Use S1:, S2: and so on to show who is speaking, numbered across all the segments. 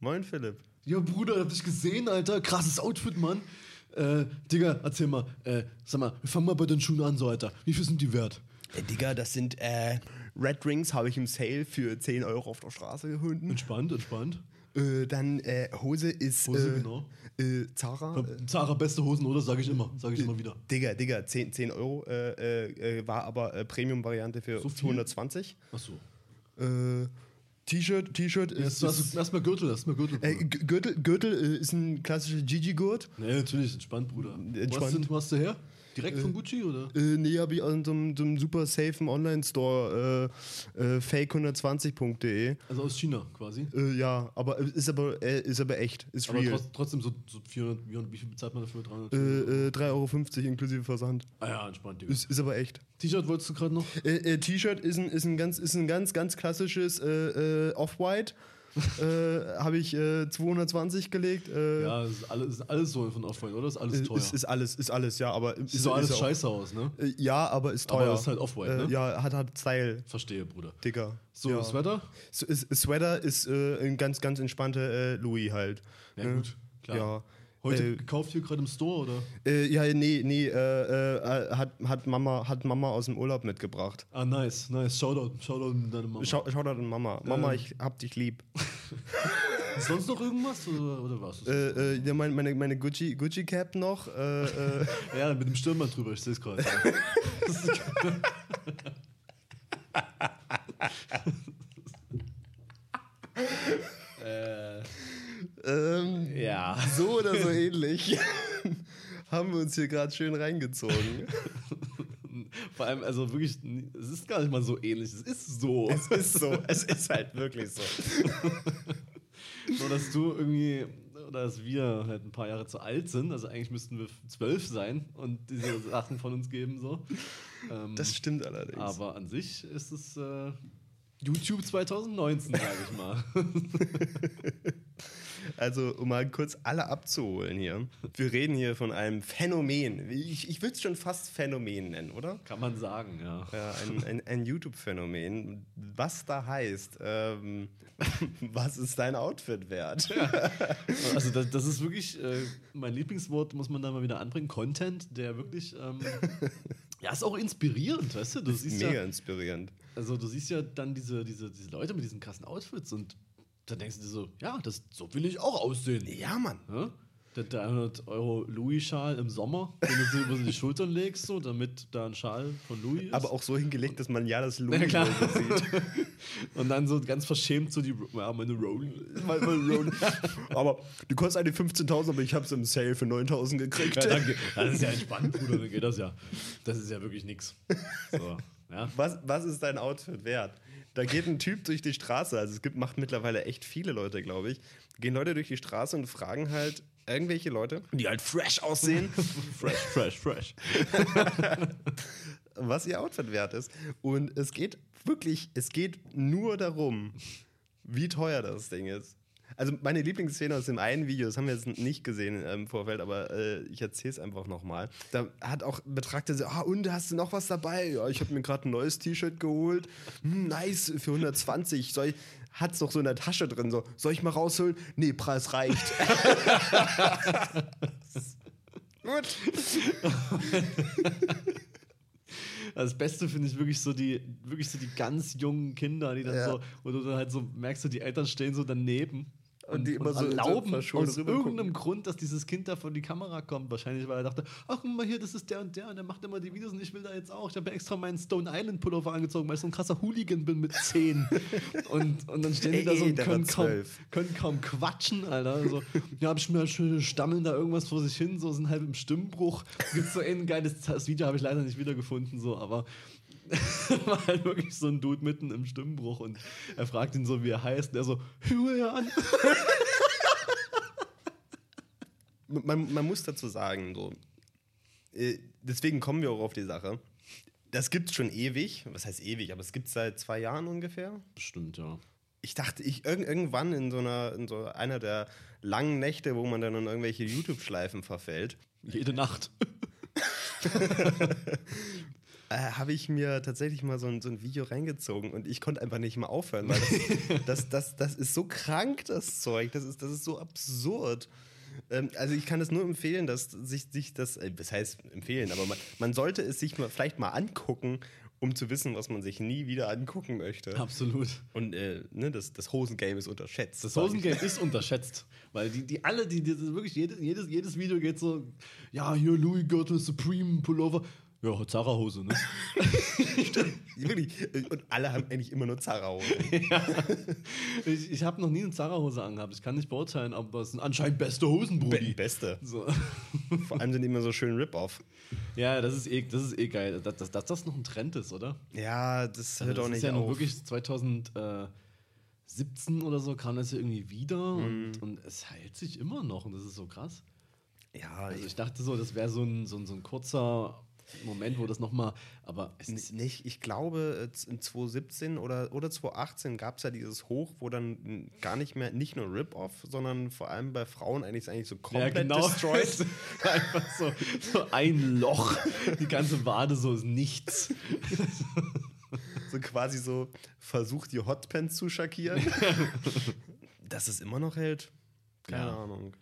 S1: Moin Philipp.
S2: Ja, Bruder, hab dich gesehen, Alter. Krasses Outfit, Mann. Äh, Digga, erzähl mal. Äh, sag mal, wir fangen mal bei den Schuhen an, so, Alter. Wie viel sind die wert?
S1: Äh, Digga, das sind äh, Red Rings, habe ich im Sale für 10 Euro auf der Straße gefunden.
S2: Entspannt, entspannt.
S1: Äh, dann äh, Hose ist
S2: Hose,
S1: äh,
S2: genau.
S1: äh, Zara.
S2: Ja, Zara, beste Hosen, oder? Sag ich immer. Sag ich immer wieder.
S1: Digga, Digga, 10, 10 Euro äh, äh, äh, war aber äh, Premium-Variante für
S2: So viel?
S1: 220.
S2: Achso.
S1: Äh, T-Shirt, T-Shirt ist. Ist
S2: erstmal Gürtel, erstmal Gürtel.
S1: äh, Gürtel, Gürtel äh, ist ein klassischer Gigi-Gurt.
S2: nee, natürlich, entspannt, Bruder.
S1: Entspannt.
S2: du, wo hast du her? Direkt von Gucci, oder?
S1: Äh, nee, habe ich an so einem, super safen Online-Store, äh, äh, fake120.de.
S2: Also aus China quasi.
S1: Äh, ja, aber äh, ist aber, äh, ist aber echt, ist
S2: Aber
S1: real.
S2: trotz, trotzdem so, so 400, wie, wie viel bezahlt man dafür? 300?
S1: Äh, äh, 3,50 Euro inklusive Versand.
S2: ah ja, entspannt, Digga.
S1: Ist, ist aber echt.
S2: T-Shirt wolltest du gerade noch?
S1: Äh, äh, T-Shirt ist ein, ist, ein ganz, ist ein ganz, ganz klassisches äh, äh, Off-White. Äh, Habe ich äh, 220 gelegt. Äh,
S2: Ja, das ist alles, ist alles so von Off-White, oder? Ist alles
S1: äh,
S2: teuer.
S1: ist, ist alles, ist alles, ja, aber ist,
S2: Sieht so alles
S1: ist auch-
S2: scheiße aus, ne?
S1: Äh, ja, aber ist
S2: Aber
S1: teuer.
S2: ist halt Off-White, ne?
S1: Ja, hat hat Style,
S2: Verstehe, Bruder.
S1: Digga.
S2: So,
S1: ja.
S2: das Wetter?
S1: S- ist- Sweater ist ein ganz, ganz entspannter Louis halt.
S2: Ja,
S1: Ne?
S2: gut, klar.
S1: Ja.
S2: Heute
S1: Äh,
S2: gekauft hier gerade im Store, oder?
S1: Äh, ja, nee, nee, äh, äh, hat, hat, Mama, hat Mama aus dem Urlaub mitgebracht.
S2: Ah, nice, nice. Shoutout, Shoutout an deine Mama.
S1: Da an Mama. Mama,
S2: Ähm.
S1: ich hab dich lieb.
S2: Ist sonst noch irgendwas, oder, oder was?
S1: Äh, äh, ja, meine, meine, meine Gucci, Gucci Cap noch. Äh, äh,
S2: ja, mit dem Stirnband drüber, ich sehe es gerade. äh,
S1: ähm,
S2: ja.
S1: so oder so ähnlich. Haben wir uns hier gerade schön reingezogen.
S2: Vor allem, also wirklich, es ist gar nicht mal so ähnlich, es ist so.
S1: Es ist so, es ist halt wirklich so.
S2: Nur, dass du irgendwie, oder dass wir halt ein paar Jahre zu alt sind, also eigentlich müssten wir zwölf sein und diese Sachen von uns geben, so. Ähm,
S1: Das stimmt allerdings.
S2: aber an sich ist es äh, YouTube 2019, sage ich mal.
S1: Also, um mal kurz alle abzuholen hier. Wir reden hier von einem Phänomen. Ich, ich würde es schon fast Phänomen nennen, oder?
S2: Kann man sagen, ja.
S1: Ja, ein, ein, ein YouTube-Phänomen. Was da heißt, ähm, was ist dein Outfit wert?
S2: Also das, das ist wirklich äh, mein Lieblingswort, muss man da mal wieder anbringen. Content, der wirklich, ähm, ja, ist auch inspirierend, weißt du? Du siehst
S1: Mega
S2: ja,
S1: inspirierend.
S2: also du siehst ja dann diese, diese, diese Leute mit diesen krassen Outfits und dann denkst du dir so, ja, das, so will ich auch aussehen.
S1: Ja, Mann.
S2: Ja? Der 300 Euro Louis-Schal im Sommer, den du so über die Schultern legst, so, damit da ein Schal von Louis ist.
S1: Aber auch so hingelegt, dass man ja das
S2: Ja,
S1: Louis
S2: klar.
S1: sieht.
S2: Und dann so ganz verschämt so die, ja, meine Rollen. Meine, meine Rollen.
S1: Aber du kostet eine 15.000, aber ich habe es im Sale für 9.000 gekriegt.
S2: Ja, danke. Das ist ja entspannt, Bruder, dann geht das ja. Das ist ja wirklich nix. So, ja.
S1: Was, was ist dein Outfit wert? Da geht ein Typ durch die Straße, also es gibt, macht mittlerweile echt viele Leute, glaube ich. Gehen Leute durch die Straße und fragen halt irgendwelche Leute, die halt fresh aussehen,
S2: Fresh, fresh, fresh.
S1: was ihr Outfit wert ist. Und es geht wirklich, es geht nur darum, wie teuer das Ding ist. Also meine Lieblingsszene aus dem einen Video, das haben wir jetzt nicht gesehen im Vorfeld, aber äh, ich erzähle es einfach nochmal. Da hat auch Betragter so, ah und, hast du noch was dabei? Ja, ich habe mir gerade ein neues T-Shirt geholt. Hm, nice, für 120. Soll ich, hat's noch so in der Tasche drin, so, soll ich mal rausholen? Nee, Preis reicht. Gut.
S2: Das Beste finde ich wirklich so die, wirklich so die ganz jungen Kinder, die dann
S1: Ja.
S2: so, wo du dann halt so merkst, so die Eltern stehen so daneben.
S1: Und die immer so- so
S2: erlauben
S1: verschont
S2: aus irgendeinem Grund, dass dieses Kind da vor die Kamera kommt. Wahrscheinlich, weil er dachte, ach guck mal hier, das ist der und der und der macht immer die Videos und ich will da jetzt auch. Ich habe ja extra meinen Stone Island Pullover angezogen, weil ich so ein krasser Hooligan bin mit 10. und, und dann stehen die da so und können kaum,
S1: 12.
S2: können kaum quatschen, Alter. So, ja, hab ich mir schön stammeln da irgendwas vor sich hin, so sind halb im Stimmbruch. Gibt's so ein geiles das Video, habe ich leider nicht wiedergefunden, so, aber war halt wirklich so ein Dude mitten im Stimmbruch und er fragt ihn so, wie er heißt, und er so, Julian.
S1: man, man muss dazu sagen, so, äh, deswegen kommen wir auch auf die Sache. Das gibt's schon ewig, was heißt ewig, aber es gibt's seit zwei Jahren ungefähr.
S2: Bestimmt, ja.
S1: Ich dachte, ich irg irgendwann in so einer, in so einer der langen Nächte, wo man dann in irgendwelche YouTube-Schleifen verfällt,
S2: Jede Nacht.
S1: äh, habe ich mir tatsächlich mal so ein, so ein Video reingezogen und ich konnte einfach nicht mehr aufhören, weil das, das, das, das ist so krank, das Zeug. Das ist, das ist so absurd. Ähm, also ich kann es nur empfehlen, dass sich, sich das, äh, das heißt empfehlen, aber man, man sollte es sich mal, vielleicht mal angucken, um zu wissen, was man sich nie wieder angucken möchte.
S2: Absolut.
S1: Und äh, ne, das, das Hosengame ist unterschätzt.
S2: Das. Hosengame ist unterschätzt, weil die, die alle, die, die wirklich jedes, jedes, jedes Video geht so, ja, hier Louis Gürtel, Supreme Pullover. Ja, Zara-Hose, ne?
S1: Wirklich. Und alle haben eigentlich immer nur Zara-Hose.
S2: Ich, ich habe noch nie eine Zara-Hose angehabt. Ich kann nicht beurteilen, aber es sind anscheinend beste Hosen,
S1: Be
S2: Brudi.
S1: Beste.
S2: So.
S1: Vor allem sind die immer so schön Rip-Off.
S2: Ja, das ist eh, das ist eh geil, dass, dass, dass das noch ein Trend ist, oder?
S1: Ja, das hört
S2: Also
S1: auch
S2: das
S1: nicht
S2: ist ja
S1: auf.
S2: wirklich 2017 oder so kam das ja irgendwie wieder
S1: Mhm.
S2: und, und es hält sich immer noch und das ist so krass.
S1: ja,
S2: Also
S1: ich,
S2: ich dachte so, das wäre so ein, so, ein, so ein kurzer Moment, wo das nochmal, aber es ist,
S1: nicht, ich glaube, äh, in 2017 oder, oder 2018 gab es ja dieses Hoch, wo dann gar nicht mehr, nicht nur Rip-Off, sondern vor allem bei Frauen eigentlich, eigentlich so komplett
S2: genau.
S1: destroyed.
S2: Einfach so, so ein Loch, die ganze Wade so ist nichts.
S1: so quasi so versucht, die Hotpants zu schackieren. Dass es immer noch hält, keine
S2: Ja.
S1: Ahnung.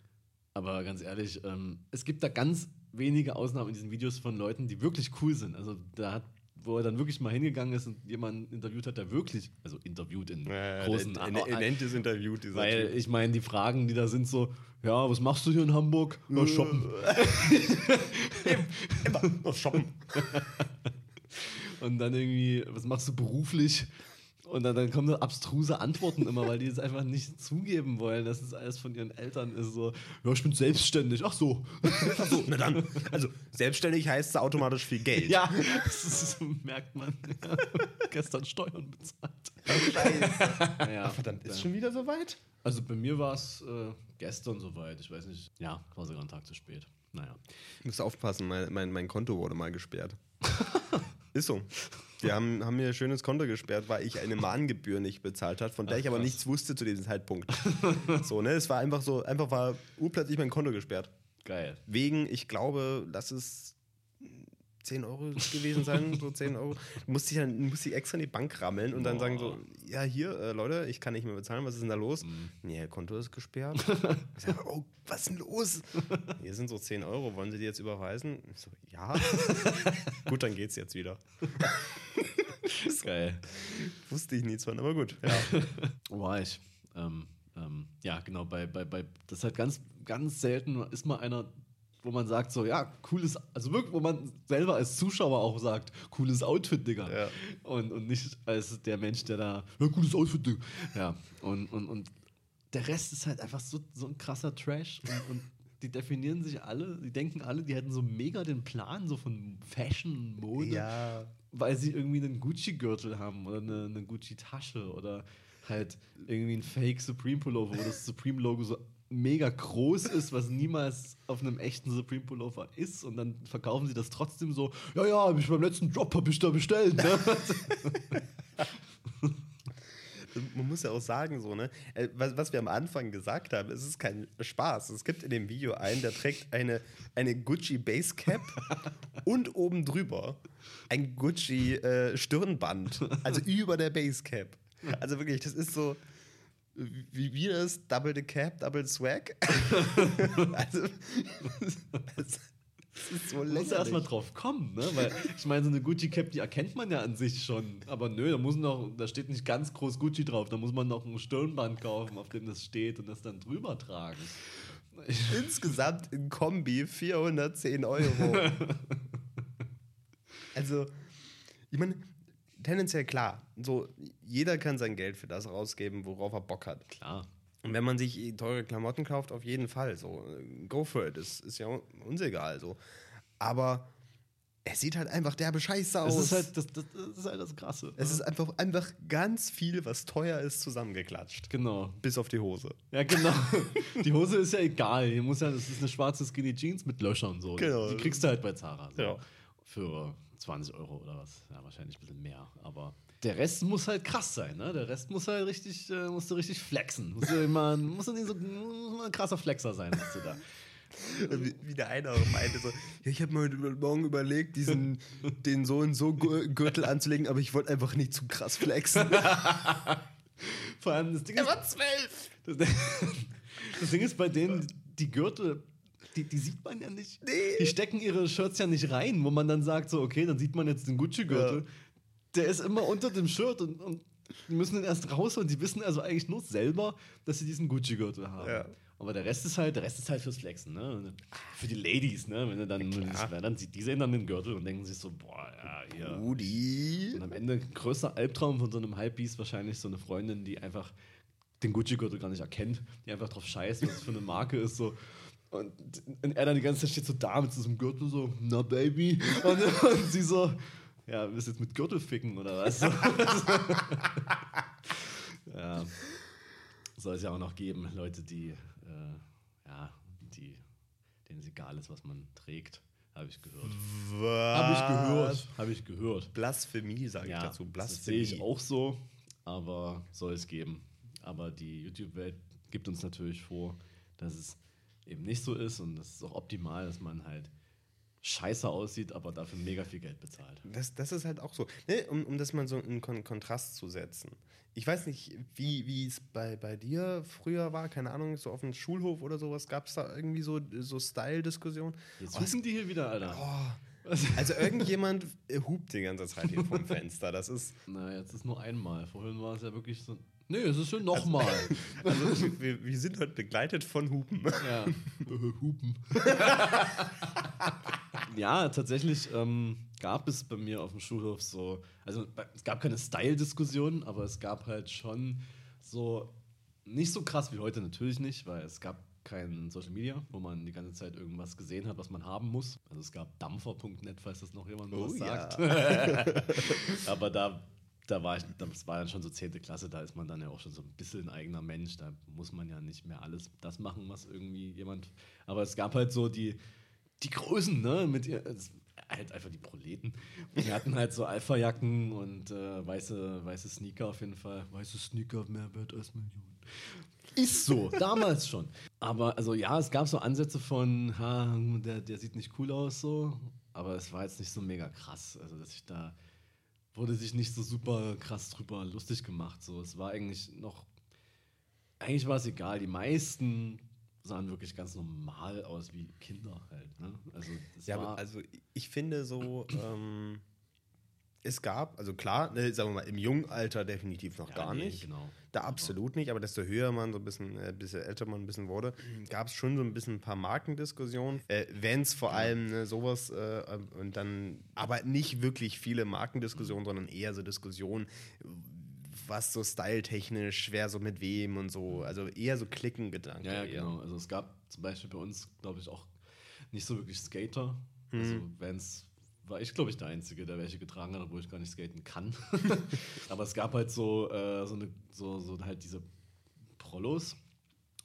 S2: Aber ganz ehrlich, ähm, es gibt da ganz wenige Ausnahmen in diesen Videos von Leuten, die wirklich cool sind. Also da hat, wo er dann wirklich mal hingegangen ist und jemanden interviewt hat, der wirklich, also interviewt in
S1: Ja,
S2: großen
S1: er, nennt es Interview, dieser
S2: Weil
S1: Typ.
S2: ich meine, die Fragen, die da sind, so, ja, was machst du hier in Hamburg? Ja, shoppen.
S1: Immer noch shoppen.
S2: Und dann irgendwie, was machst du beruflich? Und dann, dann kommen da abstruse Antworten immer, weil die es einfach nicht zugeben wollen, dass es alles von ihren Eltern ist. So, ja, ich bin selbstständig. Ach so.
S1: Ach so, na dann. Also, selbstständig heißt es automatisch viel Geld.
S2: Ja, das ist, merkt man. Gestern Steuern bezahlt.
S1: Scheiße.
S2: Ja,
S1: Verdammt, ist
S2: ja.
S1: schon wieder soweit?
S2: Also bei mir war es äh, gestern soweit. Ich weiß nicht. Ja, war sogar einen Tag zu spät. Naja.
S1: Ich muss aufpassen, mein, mein, mein Konto wurde mal gesperrt. Ist so. Die haben, haben mir ein schönes Konto gesperrt, weil ich eine Mahngebühr nicht bezahlt habe, von der
S2: Ach,
S1: ich aber
S2: krass.
S1: nichts wusste zu diesem Zeitpunkt. so, ne? Es war einfach so, einfach war urplötzlich mein Konto gesperrt.
S2: Geil.
S1: Wegen, ich glaube, lass es 10 Euro gewesen sein, so 10 Euro. Musste ich dann musste ich extra in die Bank rammeln und dann
S2: Boah.
S1: sagen so, ja hier, äh, Leute, ich kann nicht mehr bezahlen, was ist denn da los?
S2: Mhm.
S1: Nee, Konto ist gesperrt. ich sag, oh, was ist denn los? Hier sind so 10 Euro, wollen Sie die jetzt überweisen? Ich so, ja. gut, dann geht's jetzt wieder.
S2: Geil.
S1: Wusste ich nichts von, aber gut. Ja.
S2: War ich? Ähm, ähm, ja, genau, bei, bei, bei, das ist halt ganz, ganz selten ist mal einer, wo man sagt so, ja, cooles, also wirklich, wo man selber als Zuschauer auch sagt, cooles Outfit, Digga.
S1: Ja.
S2: Und, und nicht als der Mensch, der da, ja, cooles Outfit, Digga. Ja, und, und, und der Rest ist halt einfach so, so ein krasser Trash und, und die definieren sich alle, die denken alle, die hätten so mega den Plan so von Fashion, Mode
S1: ja.
S2: weil sie irgendwie einen Gucci-Gürtel haben oder eine, eine Gucci-Tasche oder halt irgendwie ein Fake Supreme-Pullover, wo das Supreme-Logo so mega groß ist, was niemals auf einem echten Supreme-Pullover ist und dann verkaufen sie das trotzdem so, ja, ja, hab ich beim letzten Drop hab ich da bestellt, ne?
S1: Man muss ja auch sagen, so, ne? äh, Was, was wir am Anfang gesagt haben, es ist kein Spaß. Es gibt in dem Video einen, der trägt eine, eine Gucci Basecap und oben drüber ein Gucci äh, Stirnband. Also über der Basecap. Also wirklich, das ist so. Wie, wie das Double the Cap, Double Swag. also, das ist so
S2: Man muss erstmal
S1: lächerlich.
S2: drauf kommen, ne? Weil ich meine, so eine Gucci-Cap, die erkennt man ja an sich schon. Aber nö, da muss noch, da steht nicht ganz groß Gucci drauf, da muss man noch ein Stirnband kaufen, auf dem das steht und das dann drüber tragen.
S1: Insgesamt in Kombi 410 Euro. also, ich meine, tendenziell klar, so jeder kann sein Geld für das rausgeben, worauf er Bock hat.
S2: Klar.
S1: Und wenn man sich teure Klamotten kauft, auf jeden Fall. So, go for it. Das ist ja uns egal. So. Aber es sieht halt einfach derbe Scheiße aus.
S2: Das ist halt das, das, das, ist halt das Krasse.
S1: es ist einfach, einfach ganz viel, was teuer ist, zusammengeklatscht.
S2: genau.
S1: Bis auf die Hose.
S2: Ja, genau. Die Hose ist ja egal. Die muss ja, das ist eine schwarze Skinny Jeans mit Löchern so.
S1: Genau.
S2: Die kriegst du halt bei Zara. So.
S1: Ja.
S2: Für 20 Euro oder was. Ja, wahrscheinlich ein bisschen mehr. Aber der Rest muss halt krass sein, ne? Der Rest muss halt richtig, äh, musst du richtig flexen. Musst du immer, musst du nicht so ein krasser Flexer sein, dass du da.
S1: Wie, wie der eine auch meinte, so, ja, ich habe mir heute Morgen überlegt, diesen, den so und so Gürtel anzulegen, aber ich wollte einfach nicht zu krass flexen.
S2: Vor allem das Ding ist,
S1: war zwölf.
S2: das, das Ding ist bei denen, die Gürtel, die, die sieht man ja nicht.
S1: Nee.
S2: Die stecken ihre Shirts ja nicht rein, wo man dann sagt, so, okay, dann sieht man jetzt den Gucci-Gürtel. Der ist immer unter dem Shirt und, und die müssen den erst raus und die wissen also eigentlich nur selber, dass sie diesen Gucci-Gürtel haben.
S1: Ja.
S2: Aber der Rest ist halt, der Rest ist halt fürs Flexen, ne? Für die Ladies, ne? Wenn du dann,
S1: klar.
S2: dann sieht die sehen dann den Gürtel und denken sich so, boah, ja, hier.
S1: Rudi.
S2: Und am Ende größter Albtraum von so einem Hypebeast wahrscheinlich so eine Freundin, die einfach den Gucci-Gürtel gar nicht erkennt, die einfach drauf scheißt, was es für eine Marke ist. So. Und, er dann die ganze Zeit steht so da mit diesem Gürtel so, na Baby. Und, und sie so, ja, willst du jetzt mit Gürtel ficken oder was? ja. Soll es ja auch noch geben, Leute, die, äh, ja, die, denen es egal ist, was man trägt. Habe ich gehört. Habe ich gehört. Habe ich gehört.
S1: Blasphemie, sage ich
S2: Ja,
S1: dazu.
S2: das sehe
S1: Blasphemie.
S2: ich auch so, aber soll es geben. Aber die YouTube-Welt gibt uns natürlich vor, dass es eben nicht so ist und das ist auch optimal, dass man halt scheiße aussieht, aber dafür mega viel Geld bezahlt.
S1: Das, das ist halt auch so, ne? um, um das mal so in Kon Kontrast zu setzen. Ich weiß nicht, wie wie es bei, bei dir früher war, keine Ahnung, so auf dem Schulhof oder sowas, gab es da irgendwie so, so Style-Diskussionen?
S2: Jetzt
S1: Oh,
S2: hupen die hier wieder, Alter.
S1: oh, also irgendjemand äh, hupt die ganze Zeit hier vom Fenster. Das ist,
S2: Na, jetzt ist nur einmal. Vorhin war es ja wirklich so. Nee, es ist schon nochmal.
S1: also wir, wir sind heute begleitet von Hupen.
S2: Ja. Hupen. ja, tatsächlich ähm, gab es bei mir auf dem Schulhof so, also es gab keine Style-Diskussion, aber es gab halt schon so, nicht so krass wie heute natürlich nicht, weil es gab kein Social Media, wo man die ganze Zeit irgendwas gesehen hat, was man haben muss. Also es gab dampfer.net, falls das noch jemand
S1: Oh
S2: was
S1: ja.
S2: sagt. aber da, da war ich, das war dann schon so 10. Klasse, da ist man dann ja auch schon so ein bisschen ein eigener Mensch. Da muss man ja nicht mehr alles das machen, was irgendwie jemand. Aber es gab halt so die, die Größen, ne? Mit ihr. Halt einfach die Proleten. Und die hatten halt so Alpha-Jacken und äh, weiße, weiße Sneaker auf jeden Fall. Weiße Sneaker mehr wert als Millionen. Ist so, damals schon. Aber also ja, es gab so Ansätze von, ha, der, der sieht nicht cool aus so, aber es war jetzt nicht so mega krass. Also dass ich da wurde sich nicht so super krass drüber lustig gemacht. So, es war eigentlich noch, eigentlich war es egal. Die meisten sahen wirklich ganz normal aus wie Kinder halt. Ne? Also
S1: Ja, aber also ich finde so, ähm, es gab, also klar, ne, sagen wir mal, im jungen Alter definitiv noch
S2: Ja,
S1: gar
S2: nee,
S1: nicht.
S2: genau.
S1: Da absolut nicht, aber desto höher man so ein bisschen, äh, bisschen älter man ein bisschen wurde, gab es schon so ein bisschen ein paar Markendiskussionen. Äh, Wenn es vor allem ne, sowas äh, und dann, aber nicht wirklich viele Markendiskussionen, sondern eher so Diskussionen, was so styletechnisch, wer so mit wem und so, also eher so Klickengedanken.
S2: Ja, ja,
S1: eher.
S2: genau. Also es gab zum Beispiel bei uns, glaube ich, auch nicht so wirklich Skater.
S1: Mhm.
S2: Also Vans war ich, glaube ich, der Einzige, der welche getragen hat, obwohl ich gar nicht skaten kann. Aber es gab halt so, äh, so, eine, so, so halt diese Prollos.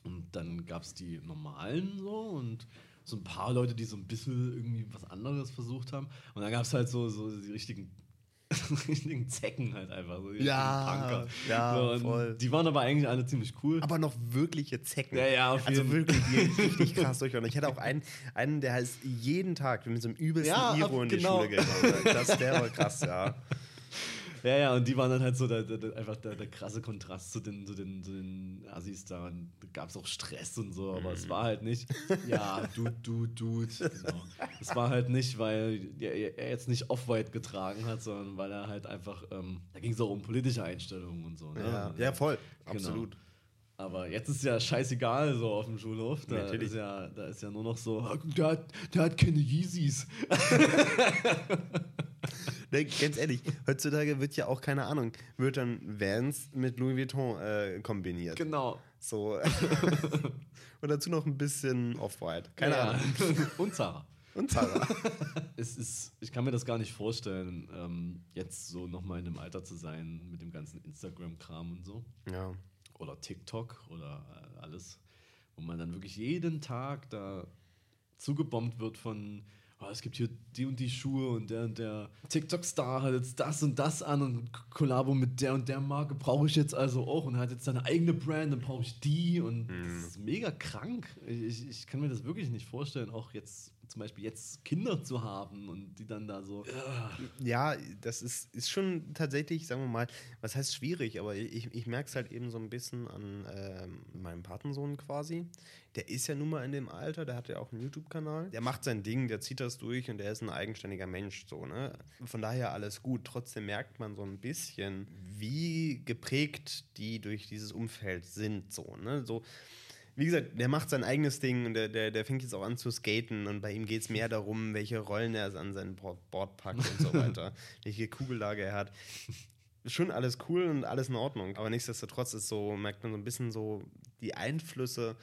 S2: Und dann gab es die normalen so und so ein paar Leute, die so ein bisschen irgendwie was anderes versucht haben. Und dann gab es halt so, so die richtigen, richtigen Zecken halt einfach. So die
S1: Ja, ja,
S2: so, und
S1: voll.
S2: Die waren aber eigentlich alle ziemlich cool.
S1: aber noch wirkliche Zecken.
S2: Ja, ja, auf
S1: Also
S2: jeden-
S1: wirklich, die richtig krass durchhauen. Ich hatte auch einen, einen, der heißt jeden Tag mit so einem übelsten
S2: Ja,
S1: Iro in die
S2: genau.
S1: Schule gegangen. Das, der war krass, ja.
S2: Ja, ja, und die waren dann halt so der, der, einfach der, der krasse Kontrast zu den, zu den, zu den Assis da. Und da gab es auch Stress und so, aber es war halt nicht, ja, du, du, du. Genau. Es war halt nicht, weil er, er jetzt nicht Off-White getragen hat, sondern weil er halt einfach, ähm, da ging es auch um politische Einstellungen und so. Ne?
S1: Ja, ja voll,
S2: Genau.
S1: absolut.
S2: Aber jetzt ist ja scheißegal so auf dem Schulhof. Da
S1: Natürlich.
S2: ist ja, da ist ja nur noch so, "Ah, der hat, der hat keine Yeezys.
S1: Ne, ganz ehrlich, heutzutage wird ja auch, keine Ahnung, wird dann Vans mit Louis Vuitton äh, kombiniert.
S2: Genau.
S1: So. Und dazu noch ein bisschen Off-White. Keine
S2: ja.
S1: Ahnung.
S2: Und Zara.
S1: Und Zara.
S2: Es ist, ich kann mir das gar nicht vorstellen, ähm, jetzt so nochmal in dem Alter zu sein mit dem ganzen Instagram-Kram und so.
S1: ja.
S2: Oder TikTok oder äh, alles, wo man dann wirklich jeden Tag da zugebombt wird von oh, es gibt hier die und die Schuhe und der und der TikTok-Star hat jetzt das und das an und Kollabo mit der und der Marke brauche ich jetzt also auch und hat jetzt seine eigene Brand, dann brauche ich die und das ist mega krank. Ich, ich kann mir das wirklich nicht vorstellen, auch jetzt zum Beispiel jetzt Kinder zu haben und die dann da so.
S1: Ja, das ist, ist schon tatsächlich, sagen wir mal, was heißt schwierig, aber ich, ich merke es halt eben so ein bisschen an ähm, meinem Patensohn quasi. Der ist ja nun mal in dem Alter, der hat ja auch einen YouTube-Kanal. Der macht sein Ding, der zieht das durch und der ist ein eigenständiger Mensch. So, ne? Von daher alles gut. Trotzdem merkt man so ein bisschen, wie geprägt die durch dieses Umfeld sind. So, ne? so wie gesagt, der macht sein eigenes Ding und der, der, der fängt jetzt auch an zu skaten und bei ihm geht es mehr darum, welche Rollen er an sein Board packt und so weiter, welche Kugellage er hat. Schon alles cool und alles in Ordnung, aber nichtsdestotrotz ist so, merkt man so ein bisschen so die Einflüsse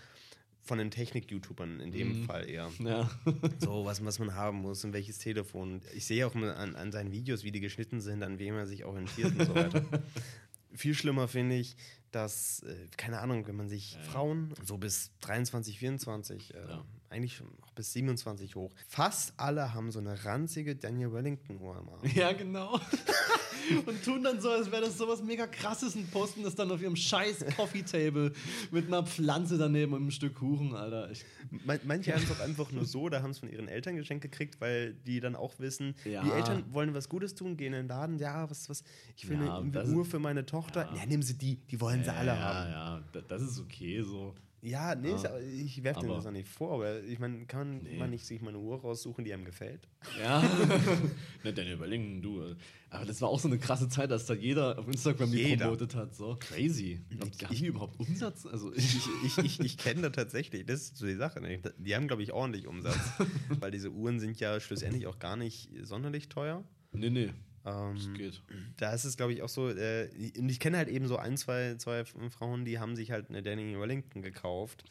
S1: von den Technik-YouTubern in dem mm. Fall eher.
S2: Ja.
S1: so, was, was man haben muss und welches Telefon. Ich sehe auch an, an seinen Videos, wie die geschnitten sind, an wem er sich orientiert und so weiter. Viel schlimmer finde ich, dass, äh, keine Ahnung, wenn man sich ja, Frauen so bis 23, 24, äh, ja. Eigentlich auch bis 27 hoch, fast alle haben so eine ranzige Daniel Wellington-Uhr am Arm.
S2: Ja, genau. und tun dann so, als wäre das so was mega krasses und posten das dann auf ihrem scheiß Coffee-Table mit einer Pflanze daneben und einem Stück Kuchen, Alter. Ich
S1: Manche haben es auch einfach nur so, da haben es von ihren Eltern geschenkt gekriegt, weil die dann auch wissen, ja. die Eltern wollen was Gutes tun, gehen in den Laden, ja, was, was, ich will ja, eine Uhr für meine Tochter. Ja. ja, nehmen sie die, die wollen sie alle haben.
S2: Ja, ja, das ist okay so.
S1: Ja, nee, ja. ich werfe dir das auch nicht vor, aber ich meine, kann nee. man nicht sich mal eine Uhr raussuchen, die einem gefällt?
S2: Ja, ne, dann überlegen, du. Aber das war auch so eine krasse Zeit, dass da jeder auf Instagram die promotet hat. So crazy. Glaub, haben die überhaupt Umsatz? Also
S1: ich, ich, ich, ich kenne da tatsächlich, das ist so die Sache. Ne? Die haben, glaube ich, ordentlich Umsatz, weil diese Uhren sind ja schlussendlich auch gar nicht sonderlich teuer.
S2: Nee, nee.
S1: Ähm, das geht. Da ist es, glaube ich, auch so, äh, und ich kenne halt eben so ein, zwei, zwei Frauen, die haben sich halt eine Danny Wellington gekauft,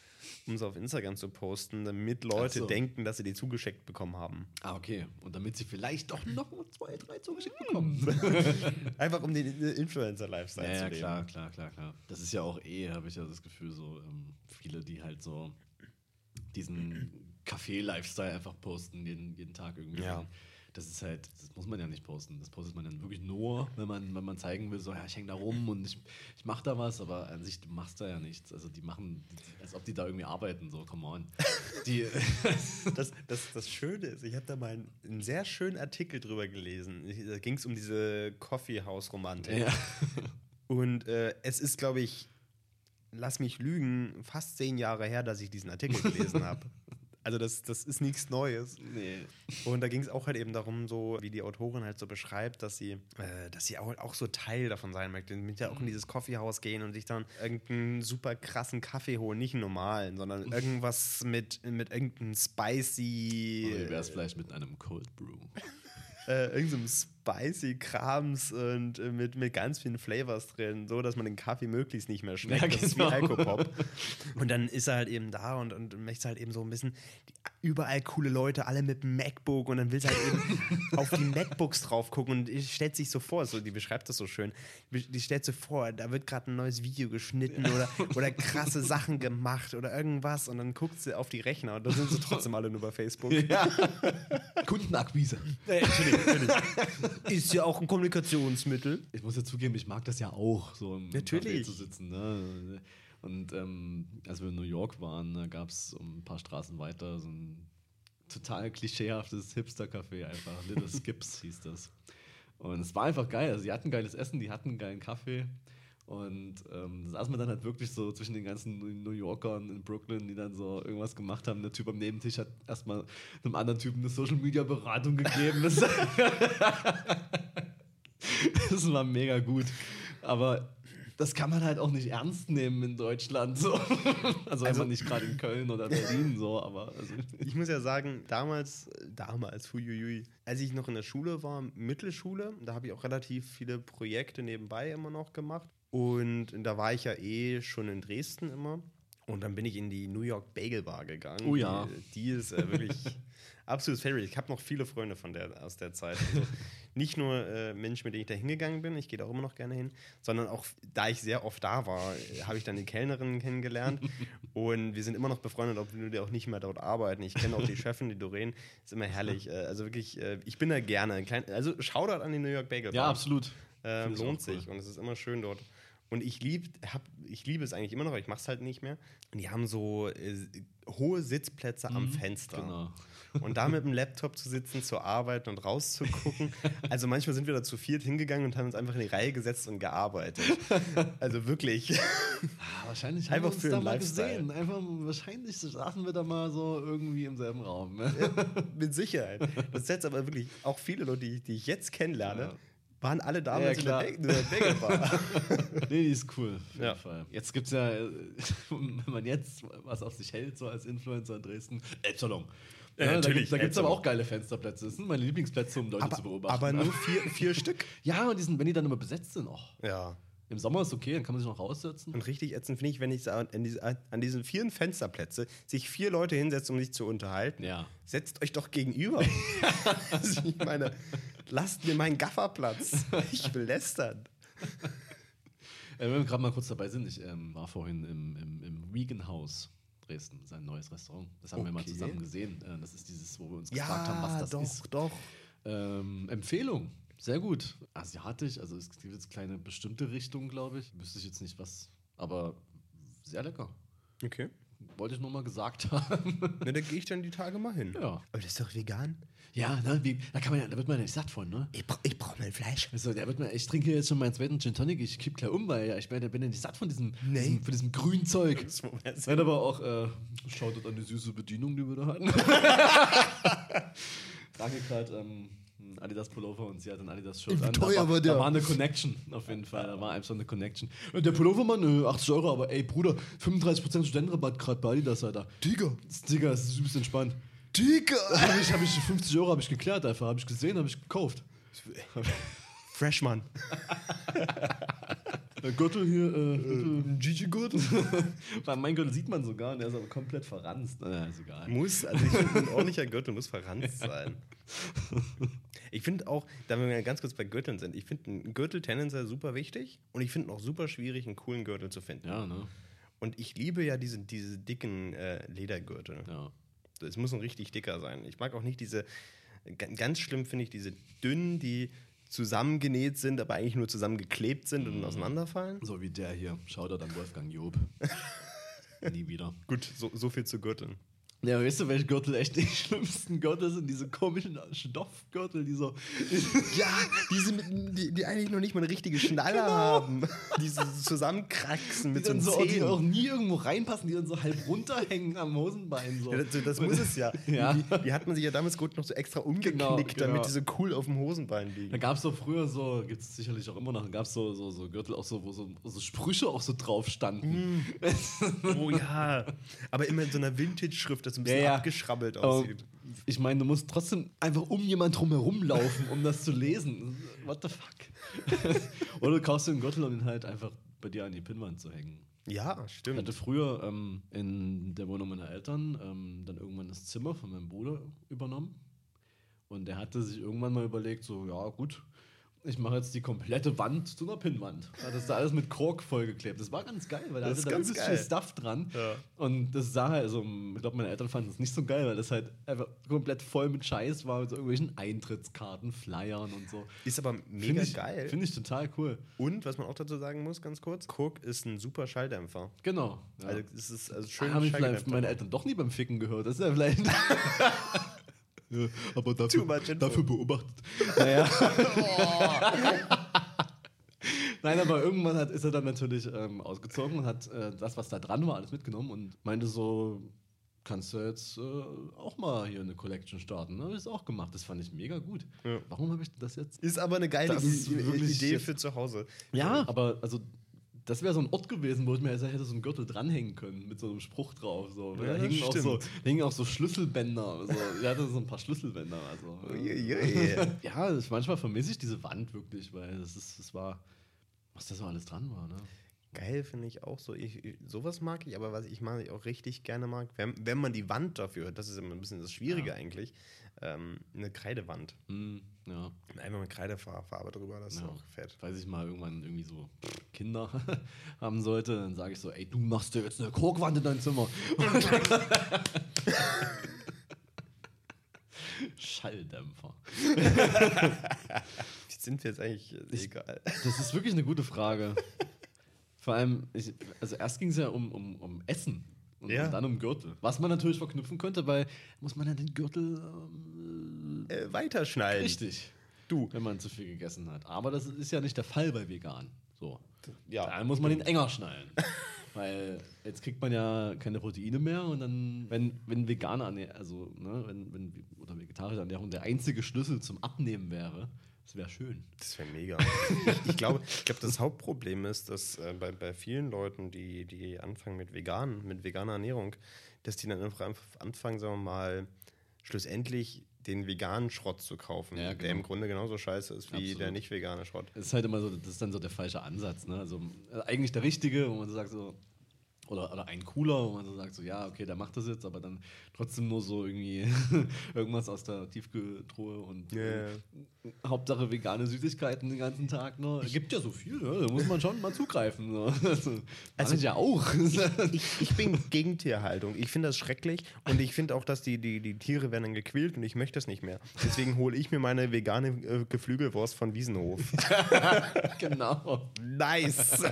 S1: um sie auf Instagram zu posten, damit Leute so. denken, dass sie die zugeschickt bekommen haben.
S2: Ah, okay. Und damit sie vielleicht doch noch zwei, drei zugeschickt bekommen.
S1: Einfach um den Influencer-Lifestyle ja, zu leben.
S2: Ja, klar, klar, klar, klar. Das ist ja auch eh, habe ich ja das Gefühl, so ähm, viele, die halt so diesen Café-Lifestyle einfach posten, jeden, jeden Tag irgendwie.
S1: Ja
S2: das ist halt, das muss man ja nicht posten. Das postet man dann wirklich nur, wenn man, wenn man zeigen will, so, ja, ich hänge da rum und ich, ich mache da was, aber an sich, du machst da ja nichts. Also die machen, als ob die da irgendwie arbeiten, so, come on. Die
S1: das, das, das Schöne ist, ich habe da mal einen, einen, sehr schönen Artikel drüber gelesen. Da ging es um diese Coffeehouse-Romantik. Ja. Und äh, es ist, glaube ich, lass mich lügen, fast zehn Jahre her, dass ich diesen Artikel gelesen habe. Also das, das ist nichts Neues.
S2: Nee.
S1: Und da ging es auch halt eben darum, so wie die Autorin halt so beschreibt, dass sie, äh, dass sie auch, auch so Teil davon sein möchte. Mit ja auch in dieses Coffeehouse gehen und sich dann irgendeinen super krassen Kaffee holen, nicht einen normalen, sondern irgendwas mit, mit irgendeinem spicy.
S2: Oder wäre es vielleicht mit einem Cold Brew?
S1: äh, irgendeinem spicy Krams und äh, mit, mit ganz vielen Flavors drin, so dass man den Kaffee möglichst nicht mehr schmeckt. Ja, genau. Das ist wie genau. Alkopop. und dann ist er halt eben da und, und möchte halt eben so ein bisschen überall coole Leute, alle mit einem MacBook und dann will sie halt eben auf die MacBooks drauf gucken und stellt sich so vor, so, die beschreibt das so schön, die stellt sich vor, da wird gerade ein neues Video geschnitten oder, oder krasse Sachen gemacht oder irgendwas und dann guckt sie auf die Rechner und da sind sie trotzdem alle nur bei Facebook.
S2: Ja. Kundenakquise.
S1: Ja, Entschuldigung, Entschuldigung. Ist ja auch ein Kommunikationsmittel.
S2: Ich muss ja zugeben, ich mag das ja auch, so im
S1: Natürlich.
S2: Café zu sitzen. Ne? Und ähm, als wir in New York waren, da gab es ein paar Straßen weiter so ein total klischeehaftes Hipster-Café, einfach Little Skips hieß das. Und es war einfach geil. Also, die hatten geiles Essen, die hatten geilen Kaffee. Und ähm, saß man dann halt wirklich so zwischen den ganzen New Yorkern in Brooklyn, die dann so irgendwas gemacht haben. Der Typ am Nebentisch hat erstmal einem anderen Typen eine Social Media Beratung gegeben. Das, das war mega gut. Aber das kann man halt auch nicht ernst nehmen in Deutschland. So. Also, also nicht gerade in Köln oder Berlin so, aber. Also.
S1: Ich muss ja sagen, damals, damals, huiuiui, als ich noch in der Schule war, Mittelschule, da habe ich auch relativ viele Projekte nebenbei immer noch gemacht. Und da war ich ja eh schon in Dresden immer. Und dann bin ich in die New York Bagel Bar gegangen.
S2: Oh ja.
S1: Die, die ist äh, wirklich absolutes Favorite. Ich habe noch viele Freunde von der, aus der Zeit. Also, nicht nur äh, Menschen, mit denen ich da hingegangen bin, ich gehe da auch immer noch gerne hin, sondern auch, da ich sehr oft da war, äh, habe ich dann die Kellnerin kennengelernt und wir sind immer noch befreundet, obwohl wir auch nicht mehr dort arbeiten. Ich kenne auch die Chefin, die Doreen, ist immer herrlich. Äh, also wirklich, äh, ich bin da gerne. Ein klein, also Shoutout an die New York Bagel
S2: Ja, absolut. Ich
S1: lohnt
S2: cool.
S1: sich und es ist immer schön dort. Und ich lieb, hab, ich liebe es eigentlich immer noch, aber ich mache es halt nicht mehr. Und die haben so äh, hohe Sitzplätze am Fenster.
S2: Genau.
S1: Und da mit dem Laptop zu sitzen, zu arbeiten und rauszugucken. Also manchmal sind wir da zu viert hingegangen und haben uns einfach in die Reihe gesetzt und gearbeitet. Also wirklich.
S2: Ah, wahrscheinlich haben
S1: Einfach
S2: wir uns
S1: für
S2: da mal
S1: Lifestyle.
S2: gesehen. Einfach, wahrscheinlich saßen wir da mal so irgendwie im selben Raum. Ne?
S1: Mit Sicherheit. Das ist jetzt aber wirklich, auch viele Leute, die, die ich jetzt kennenlerne,
S2: Ja.
S1: waren alle damals
S2: Ja,
S1: in der in Bagelbar.
S2: nee, die ist cool. Auf jeden
S1: Ja.
S2: Fall. Jetzt gibt es ja, wenn man jetzt was auf sich hält, so als Influencer in Dresden, Elbsalon.
S1: Ja,
S2: Ja,
S1: natürlich,
S2: Da gibt es aber
S1: Elbsalon.
S2: auch geile Fensterplätze. Das sind meine Lieblingsplätze, um Leute zu
S1: aber,
S2: beobachten.
S1: aber nur vier, vier Stück.
S2: ja, und die sind, wenn die dann immer besetzt sind, auch.
S1: Ja.
S2: Im Sommer ist okay, dann kann man sich noch raussetzen.
S1: Und richtig ätzend finde ich, wenn ich an, diese, an diesen vielen Fensterplätze sich vier Leute hinsetzen, um sich zu unterhalten.
S2: Ja.
S1: Setzt euch doch gegenüber. also ich meine, lasst mir meinen Gafferplatz. Ich will lästern.
S2: Äh, wenn wir gerade mal kurz dabei sind, ich ähm, war vorhin im, im, im Vegan House Dresden, sein neues Restaurant. Das haben wir mal
S1: Okay.
S2: zusammen gesehen. Äh, das ist dieses, wo wir uns gefragt
S1: Ja,
S2: haben, was das
S1: doch,
S2: ist.
S1: doch.
S2: Ähm, Empfehlung. Sehr gut. Asiatisch, also es gibt jetzt kleine bestimmte Richtungen, glaube ich. Wüsste ich jetzt nicht was, aber sehr lecker.
S1: Okay.
S2: Wollte ich nur mal gesagt haben.
S1: Na, da gehe ich dann die Tage mal hin.
S2: Ja.
S1: Aber das ist doch vegan.
S2: ja, ne, wie, da, kann man ja, da wird man ja nicht satt von, ne?
S1: Ich, bra ich brauche mein Fleisch.
S2: Also, der wird mir, ich trinke jetzt schon meinen zweiten Gin Tonic, ich kipp gleich um, weil ja, ich bin, bin ja nicht satt von diesem,
S1: Nee.
S2: diesem, von diesem
S1: muss man
S2: Nein, aber auch, äh, schaut dort an die süße Bedienung, die wir da hatten. Trage gerade ähm, einen Adidas Pullover und sie hat ein Adidas Shirt
S1: Wie
S2: an.
S1: teuer
S2: da, war,
S1: war der?
S2: da war eine Connection, auf jeden Fall. Da war einfach eine Connection. Und der Pullovermann, äh, 80 Euro, aber ey, Bruder, 35% Studentenrabatt gerade bei Adidas, Alter.
S1: Digga.
S2: Digga, das ist übelst entspannt.
S1: Digga.
S2: Habe ich, hab ich 50 Euro habe ich geklärt einfach, habe ich gesehen, habe ich gekauft.
S1: Freshman.
S2: Gürtel hier, äh, Gürtel.
S1: Gigi-Gurt.
S2: Weil mein Gürtel sieht man sogar, der ist aber komplett verranzt. Naja, ist egal.
S1: Muss, also ich finde, ein ordentlicher Gürtel muss verranzt sein. Ich finde auch, da wir ganz kurz bei Gürteln sind, ich finde einen Gürtel tendenziell super wichtig und ich finde auch super schwierig, einen coolen Gürtel zu finden.
S2: Ja, ne?
S1: Und ich liebe ja diese, diese dicken äh, Ledergürtel.
S2: Ja.
S1: Es muss ein richtig dicker sein. Ich mag auch nicht diese, ga- ganz schlimm finde ich diese dünnen, die zusammengenäht sind, aber eigentlich nur zusammengeklebt sind und auseinanderfallen.
S2: So wie der hier. Shoutout an Wolfgang Job. Nie wieder.
S1: Gut, so, so viel zu Gürteln.
S2: Ja, weißt du, welche Gürtel echt die schlimmsten Gürtel sind? Diese komischen Stoffgürtel, die so.
S1: Ja, diese, mit, die, die eigentlich noch nicht mal eine richtige Schnalle haben. Die so zusammenkraxen
S2: Die
S1: mit so
S2: dann
S1: einem
S2: so, die
S1: Zehen.
S2: auch nie irgendwo reinpassen, die dann so halb runterhängen am Hosenbein. So.
S1: Ja, das, das muss es ja.
S2: Ja.
S1: Die, die hat man sich ja damals gut noch so extra umgeknickt,
S2: Genau, genau.
S1: damit die so cool auf dem Hosenbein
S2: Da
S1: liegen.
S2: gab es doch früher so, gibt es sicherlich auch immer noch, da gab es so, so, so Gürtel auch so, wo so, so Sprüche auch so drauf standen.
S1: Oh ja. Aber immer in so einer Vintage-Schrift, das ein bisschen
S2: Ja, ja.
S1: abgeschrabbelt
S2: Aber
S1: aussieht.
S2: ich meine, du musst trotzdem einfach um jemand drum herum laufen, um das zu lesen. What the fuck? Oder du kaufst dir einen Gürtel, um ihn halt einfach bei dir an die Pinnwand zu hängen.
S1: Ja,
S2: Ich
S1: stimmt.
S2: hatte früher ähm, in der Wohnung meiner Eltern ähm, dann irgendwann das Zimmer von meinem Bruder übernommen. Und der hatte sich irgendwann mal überlegt, so, ja gut, ich mache jetzt die komplette Wand zu einer Pinnwand. Hat das da alles mit Kork vollgeklebt. Das war ganz geil, weil da
S1: Das
S2: hatte
S1: ist
S2: da
S1: ganz
S2: übelst
S1: geil.
S2: viel Stuff dran.
S1: Ja.
S2: Und das sah halt, also ich glaube, meine Eltern fanden es nicht so geil, weil das halt einfach komplett voll mit Scheiß war, mit so irgendwelchen Eintrittskarten, Flyern und so.
S1: Ist aber mega
S2: Finde ich,
S1: geil.
S2: Finde ich total cool.
S1: Und was man auch dazu sagen muss, ganz kurz, Cook ist ein super Schalldämpfer.
S2: Genau. Ja.
S1: Also es ist also schön.
S2: Ah, haben ich vielleicht meine Eltern doch nie beim Ficken gehört. Das ist ja vielleicht. ja, aber dafür, dafür beobachtet. Naja. Nein, aber irgendwann hat, ist er dann natürlich ähm, ausgezogen und hat äh, das, was da dran war, alles mitgenommen und meinte so, kannst du jetzt äh, auch mal hier eine Collection starten. Ne? Habe ich auch gemacht. Das fand ich mega gut.
S1: Ja.
S2: Warum habe ich das jetzt?
S1: Ist aber eine geile
S2: Das ist
S1: I- Idee für zu Hause.
S2: Ja, aber also das wäre so ein Ort gewesen, wo ich mir hätte so einen Gürtel dranhängen können mit so einem Spruch drauf. So.
S1: Ja,
S2: da hingen auch, so, hingen auch so Schlüsselbänder. So. Ich hatte so ein paar Schlüsselbänder. Also,
S1: Uiuiui.
S2: ja, das, manchmal vermisse ich diese Wand wirklich, weil das, ist, das war, was da so alles dran war. Ne?
S1: Geil finde ich auch so. Ich, ich, sowas mag ich, aber was ich mag, ich auch richtig gerne mag, wenn, wenn man die Wand dafür, das ist immer ein bisschen das Schwierige
S2: Ja.
S1: eigentlich, ähm, eine Kreidewand.
S2: Hm, Ja.
S1: Einfach mit Kreidefarbe drüber, das ist
S2: Ja.
S1: auch fett.
S2: Falls ich mal irgendwann irgendwie so Kinder haben sollte, dann sage ich so, ey, du machst dir jetzt eine Korkwand in dein Zimmer. Schalldämpfer.
S1: Wie sind wir jetzt eigentlich? Äh, Egal.
S2: Das ist wirklich eine gute Frage. Vor allem, ich, also erst ging es ja um, um, um Essen und
S1: Ja.
S2: dann um Gürtel. Was man natürlich verknüpfen könnte, weil muss man ja den Gürtel ähm,
S1: Äh, weiterschneiden.
S2: richtig,
S1: Du.
S2: wenn man zu viel gegessen hat. Aber das ist ja nicht der Fall bei vegan. So.
S1: Ja.
S2: Dann muss man den enger schnallen. Weil jetzt kriegt man ja keine Proteine mehr und dann, wenn, wenn vegane Ernährung, also ne, wenn, wenn, oder vegetarische Ernährung der einzige Schlüssel zum Abnehmen wäre, das wäre schön.
S1: Das wäre mega. ich, glaube, ich glaube, das Hauptproblem ist, dass äh, bei, bei vielen Leuten, die, die anfangen mit vegan, mit veganer Ernährung, dass die dann einfach anfangen, sagen wir mal, schlussendlich den veganen Schrott zu kaufen,
S2: Ja,
S1: der
S2: genau.
S1: im Grunde genauso scheiße ist wie
S2: Absolut.
S1: der nicht vegane Schrott.
S2: Das ist halt immer so, das ist dann so der falsche Ansatz. Ne? Also äh, eigentlich der richtige, wo man so sagt so, oder, oder ein cooler, wo man so sagt so, ja, okay, der macht das jetzt, aber dann trotzdem nur so irgendwie irgendwas aus der Tiefkühltruhe und
S1: Ja,
S2: äh. Hauptsache vegane Süßigkeiten den ganzen Tag. Ne? Gibt ja so viel, ne? da muss man schon mal zugreifen. Ne? Also, also ich ja auch.
S1: Ich, ich bin gegen Tierhaltung. Ich finde das schrecklich und ich finde auch, dass die, die, die Tiere werden dann gequält und ich möchte das nicht mehr. Deswegen hole ich mir meine vegane äh, Geflügelwurst von Wiesenhof.
S2: genau.
S1: nice!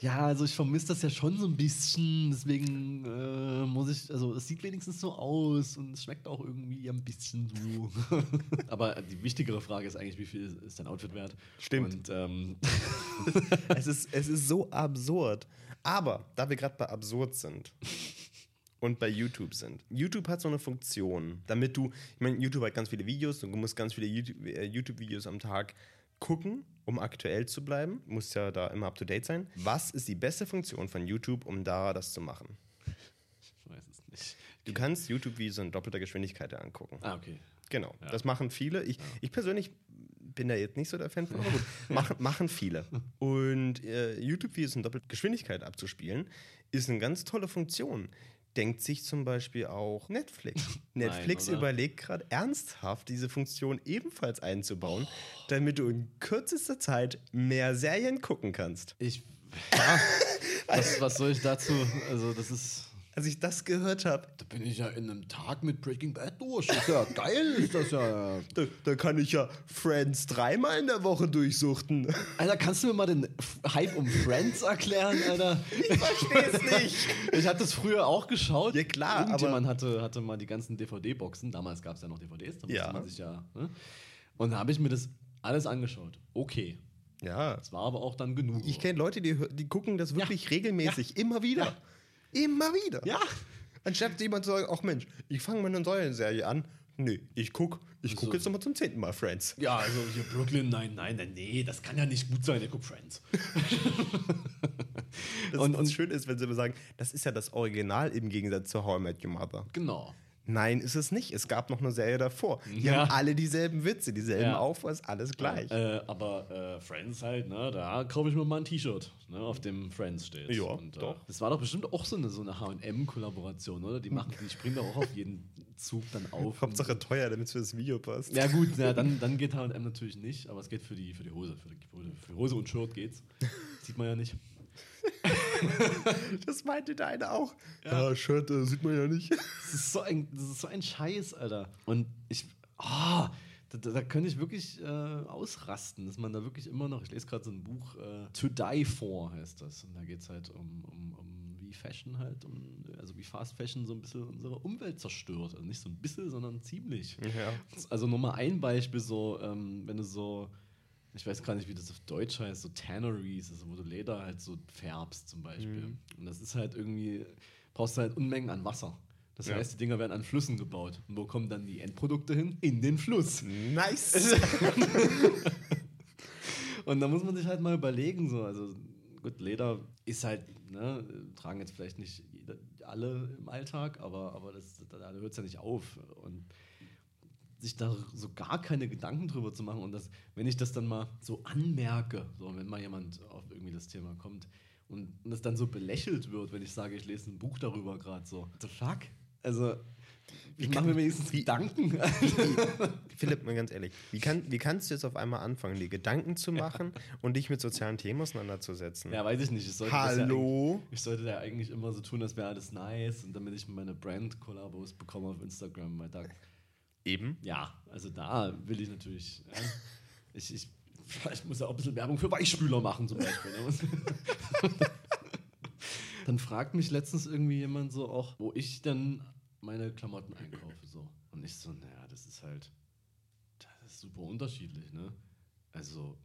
S2: Ja, also ich vermisse das ja schon so ein bisschen, deswegen äh, muss ich, also es sieht wenigstens so aus und es schmeckt auch irgendwie ein bisschen so. Aber die wichtigere Frage ist eigentlich, wie viel ist dein Outfit wert?
S1: Stimmt.
S2: Und ähm,
S1: es, ist, es ist so absurd. Aber da wir gerade bei absurd sind und bei YouTube sind, YouTube hat so eine Funktion, damit du, ich meine, YouTube hat ganz viele Videos und du musst ganz viele äh, YouTube-Videos am Tag gucken, um aktuell zu bleiben. Du musst ja da immer up to date sein. Was ist die beste Funktion von YouTube, um da das zu machen?
S2: ich weiß es nicht.
S1: Du kannst YouTube wie so in doppelter Geschwindigkeit angucken.
S2: Ah, okay.
S1: Genau,
S2: Ja.
S1: das machen viele. Ich, ich persönlich bin da jetzt nicht so der Fan von, aber gut, machen, machen viele. Und äh, YouTube-Videos in doppelter Geschwindigkeit abzuspielen, ist eine ganz tolle Funktion. Denkt sich zum Beispiel auch Netflix. Netflix
S2: oder?
S1: überlegt gerade ernsthaft, diese Funktion ebenfalls einzubauen, damit du in kürzester Zeit mehr Serien gucken kannst.
S2: Ich, ja, was, was soll ich dazu, also das ist,
S1: Als ich das gehört habe,
S2: da bin ich ja in einem Tag mit Breaking Bad durch. Das ist ja geil, ist das ja.
S1: da, da kann ich ja Friends dreimal in der Woche durchsuchten.
S2: Alter, kannst du mir mal den Hype um Friends erklären, Alter?
S1: Ich verstehe es nicht.
S2: Ich hatte es früher auch geschaut.
S1: Ja, klar,
S2: Irgendjemand hatte, hatte mal die ganzen DVD-Boxen. Damals gab es ja noch DVDs, da
S1: Ja.
S2: man sich ja. Ne? Und da habe ich mir das alles angeschaut. Okay.
S1: Ja,
S2: Das war aber auch dann genug.
S1: Ich kenne Leute, die, die gucken das wirklich regelmäßig, immer wieder. Immer wieder.
S2: Ja.
S1: Anstatt jemand zu sagen, ach Mensch, ich fange mal eine neue Serie an. Nee, ich guck, ich guck
S2: So.
S1: jetzt nochmal zum zehnten Mal Friends.
S2: Ja, also hier Brooklyn, nein, nein, nein, nee, das kann ja nicht gut sein, ihr guckt Friends.
S1: Das,
S2: Und-
S1: und,
S2: und-
S1: schön ist, wenn sie immer sagen, das ist ja das Original im Gegensatz zu How I Met Your Mother.
S2: Genau.
S1: Nein, ist es nicht. Es gab noch eine Serie davor. Die
S2: Ja.
S1: haben alle dieselben Witze, dieselben
S2: Ja.
S1: Aufbau, alles gleich.
S2: Äh, aber äh, Friends halt, ne, da kaufe ich mir mal ein T-Shirt, ne, auf dem Friends steht.
S1: Ja,
S2: Und, äh,
S1: doch.
S2: Das war doch bestimmt auch so eine, so eine H&M-Kollaboration, oder? Die machen, die springen doch auch auf jeden Zug dann auf.
S1: Hauptsache teuer, damit es für das Video passt.
S2: Ja gut, ja, dann, dann geht H&M natürlich nicht, aber es geht für die, für die Hose. Für, die, für Hose und Shirt geht's. Sieht man ja nicht.
S1: Das meinte der eine auch. Ja, Shirt äh, sieht man ja nicht.
S2: Das ist so ein, das ist so ein Scheiß, Alter. Und ich, ah, da, da, da könnte ich wirklich äh, ausrasten, dass man da wirklich immer noch, ich lese gerade so ein Buch, äh, To Die For heißt das. Und da geht es halt um, um, um wie Fashion halt, um, also wie Fast Fashion so ein bisschen unsere Umwelt zerstört. Also nicht so ein bisschen, sondern ziemlich.
S1: Ja.
S2: Also nur mal ein Beispiel, so, ähm, wenn du so, ich weiß gar nicht, wie das auf Deutsch heißt, so Tanneries, also wo du Leder halt so färbst zum Beispiel. Und das ist halt irgendwie, brauchst du halt Unmengen an Wasser. Das
S1: Ja.
S2: heißt, die Dinger werden an Flüssen gebaut. Und wo kommen dann die Endprodukte hin? In den Fluss.
S1: Nice.
S2: Und da muss man sich halt mal überlegen, so, also gut, Leder ist halt, ne, tragen jetzt vielleicht nicht alle im Alltag, aber, aber das, da, da hört es ja nicht auf. Und sich da so gar keine Gedanken drüber zu machen und das, wenn ich das dann mal so anmerke, so wenn mal jemand auf irgendwie das Thema kommt und, und das dann so belächelt wird, wenn ich sage, ich lese ein Buch darüber gerade so, the fuck? Also Ich mache mir wenigstens Gedanken.
S1: Philipp, mal ganz ehrlich, wie, kann, wie kannst du jetzt auf einmal anfangen, dir Gedanken zu machen und dich mit sozialen Themen auseinanderzusetzen?
S2: Ja, weiß ich nicht. Ich sollte Ja
S1: Hallo?
S2: eigentlich- ich sollte da eigentlich immer so tun, als wäre alles nice und damit ich meine Brand-Kollabos bekomme auf Instagram. Weil da,
S1: Eben.
S2: ja, also da will ich natürlich. Ja, ich, ich, ich muss ja auch ein bisschen Werbung für Weichspüler machen, zum Beispiel. Ne? dann fragt mich letztens irgendwie jemand so auch, wo ich dann meine Klamotten einkaufe. So. Und ich so, naja, das ist halt. Das ist super unterschiedlich, ne? Also,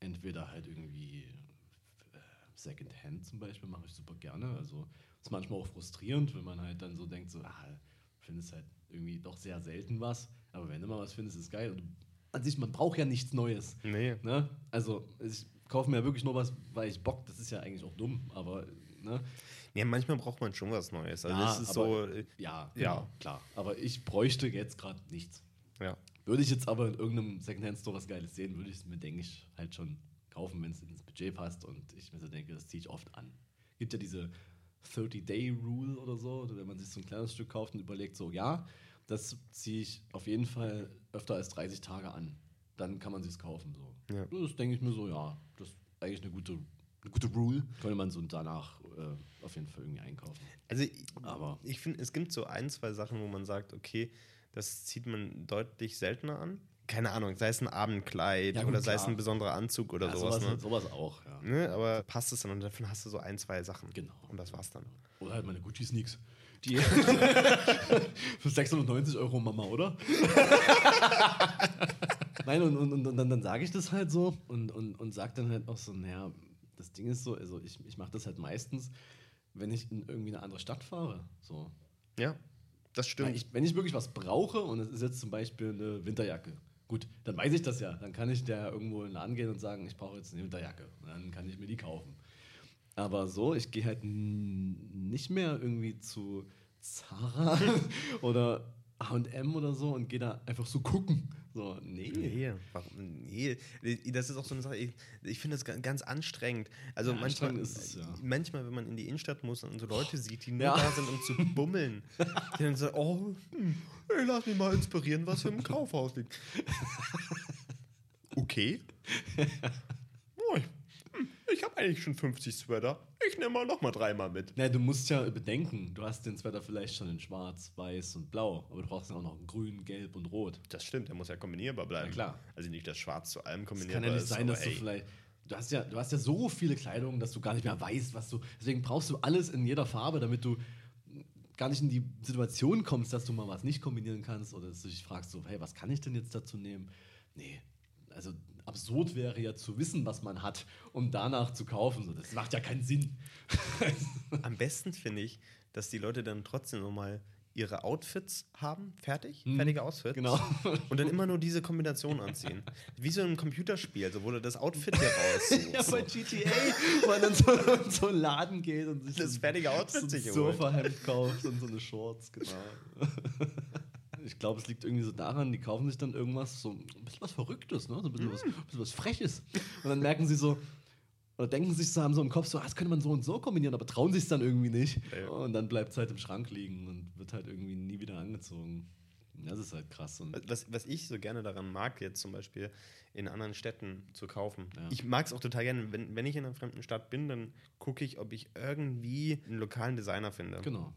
S2: entweder halt irgendwie äh, Secondhand zum Beispiel mache ich super gerne. Also ist manchmal auch frustrierend, wenn man halt dann so denkt, so, ah, findest halt irgendwie doch sehr selten was. Aber wenn du mal was findest, ist geil. Und an sich, man braucht ja nichts Neues.
S1: Nee.
S2: Ne? Also ich kaufe mir ja wirklich nur was, weil ich Bock, das ist ja eigentlich auch dumm, aber ne?
S1: Ja, manchmal braucht man schon was Neues. Also
S2: Ja,
S1: es ist
S2: aber-
S1: so, äh,
S2: Ja,
S1: Ja.
S2: genau, klar. Aber ich bräuchte jetzt gerade nichts.
S1: ja.
S2: Würde ich jetzt aber in irgendeinem Secondhand-Store was Geiles sehen, würde ich es mir, denke ich, halt schon kaufen, wenn es ins Budget passt. Und ich mir so denke, das ziehe ich oft an. Gibt ja diese 30-Day-Rule oder so, oder wenn man sich so ein kleines Stück kauft und überlegt, so, ja, das ziehe ich auf jeden Fall öfter als 30 Tage an. Dann kann man sich kaufen. So.
S1: Ja.
S2: Das denke ich mir so, ja, das ist eigentlich eine gute, eine gute Rule. Könnte man so danach äh, auf jeden Fall irgendwie einkaufen.
S1: Also ich,
S2: Aber-
S1: ich finde, es gibt so ein, zwei Sachen, wo man sagt, okay, das zieht man deutlich seltener an. Keine Ahnung, sei es ein Abendkleid
S2: Ja, gut,
S1: oder sei es ein besonderer Anzug oder
S2: Ja,
S1: sowas.
S2: sowas,
S1: ne?
S2: sowas auch, ja.
S1: Ne? Aber passt es dann und davon hast du so ein, zwei Sachen.
S2: Genau.
S1: Und das war's dann.
S2: Oder halt meine Gucci-Sneaks. Die für 690 Euro Mama, oder? Nein, und, und, und, und dann, dann sage ich das halt so und, und, und sage dann halt auch so, naja, das Ding ist so, also ich, ich mache das halt meistens, wenn ich in irgendwie eine andere Stadt fahre. So.
S1: Ja, das stimmt.
S2: ich, wenn ich wirklich was brauche und es ist jetzt zum Beispiel eine Winterjacke, gut, dann weiß ich das ja. Dann kann ich da irgendwo in den Laden gehen und sagen, ich brauche jetzt eine Winterjacke. Dann kann ich mir die kaufen. Aber so, ich gehe halt nicht mehr irgendwie zu Zara oder HM oder so und gehe da einfach so gucken. So, nee.
S1: Nee, warum? Nee, das ist auch so eine Sache, ich, ich finde das ga- ganz anstrengend. Also
S2: Ja,
S1: manchmal,
S2: anstrengend es, ja.
S1: manchmal, wenn man in die Innenstadt muss und so Leute sieht, die nur
S2: Ja.
S1: da sind, um zu bummeln, die dann so, oh, hm, ey, lass mich mal inspirieren, was im Kaufhaus liegt. Okay. Oh, ich hm, ich habe eigentlich schon 50 Sweater. Nehme mal noch mal dreimal mit.
S2: Na, du musst ja bedenken, du hast den Sweater vielleicht schon in schwarz, weiß und blau, aber du brauchst ja auch noch in grün, gelb und rot.
S1: Das stimmt, der muss ja kombinierbar bleiben.
S2: Ja, klar.
S1: Also nicht, dass Schwarz zu allem kombinierbar
S2: kann ja nicht
S1: ist.
S2: sein, dass du
S1: ey,
S2: vielleicht. Du hast, ja, du hast ja so viele Kleidung, dass du gar nicht mehr weißt, was du. Deswegen brauchst du alles in jeder Farbe, damit du gar nicht in die Situation kommst, dass du mal was nicht kombinieren kannst oder dass du dich fragst, so, hey, was kann ich denn jetzt dazu nehmen? Nee, also absurd wäre ja zu wissen, was man hat, um danach zu kaufen. So, das macht ja keinen Sinn.
S1: Am besten finde ich, dass die Leute dann trotzdem nochmal ihre Outfits haben, fertig,
S2: Mhm.
S1: fertige Outfits.
S2: Genau.
S1: Und dann immer nur diese Kombination anziehen. Wie so ein Computerspiel, also wo du das Outfit dir raussuchst.
S2: Ja, bei GTA, wo man dann so in so einen Laden geht und sich
S1: Das fertige Outfit
S2: so ein
S1: sich.
S2: Sofahemd kauft und so eine Shorts, genau. Ich glaube, es liegt irgendwie so daran, die kaufen sich dann irgendwas, so ein bisschen was Verrücktes, ne? so ein bisschen, was, ein bisschen was Freches. Und dann merken sie so, oder denken sich so, haben so im Kopf so, ah, das könnte man so und so kombinieren, aber trauen sich dann irgendwie nicht.
S1: Ja.
S2: Und dann bleibt es halt im Schrank liegen und wird halt irgendwie nie wieder angezogen. Das ist halt krass. Und
S1: Was, was ich so gerne daran mag, jetzt zum Beispiel in anderen Städten zu kaufen.
S2: Ja.
S1: Ich mag es auch total gerne, wenn, wenn ich in einer fremden Stadt bin, dann gucke ich, ob ich irgendwie einen lokalen Designer finde.
S2: genau.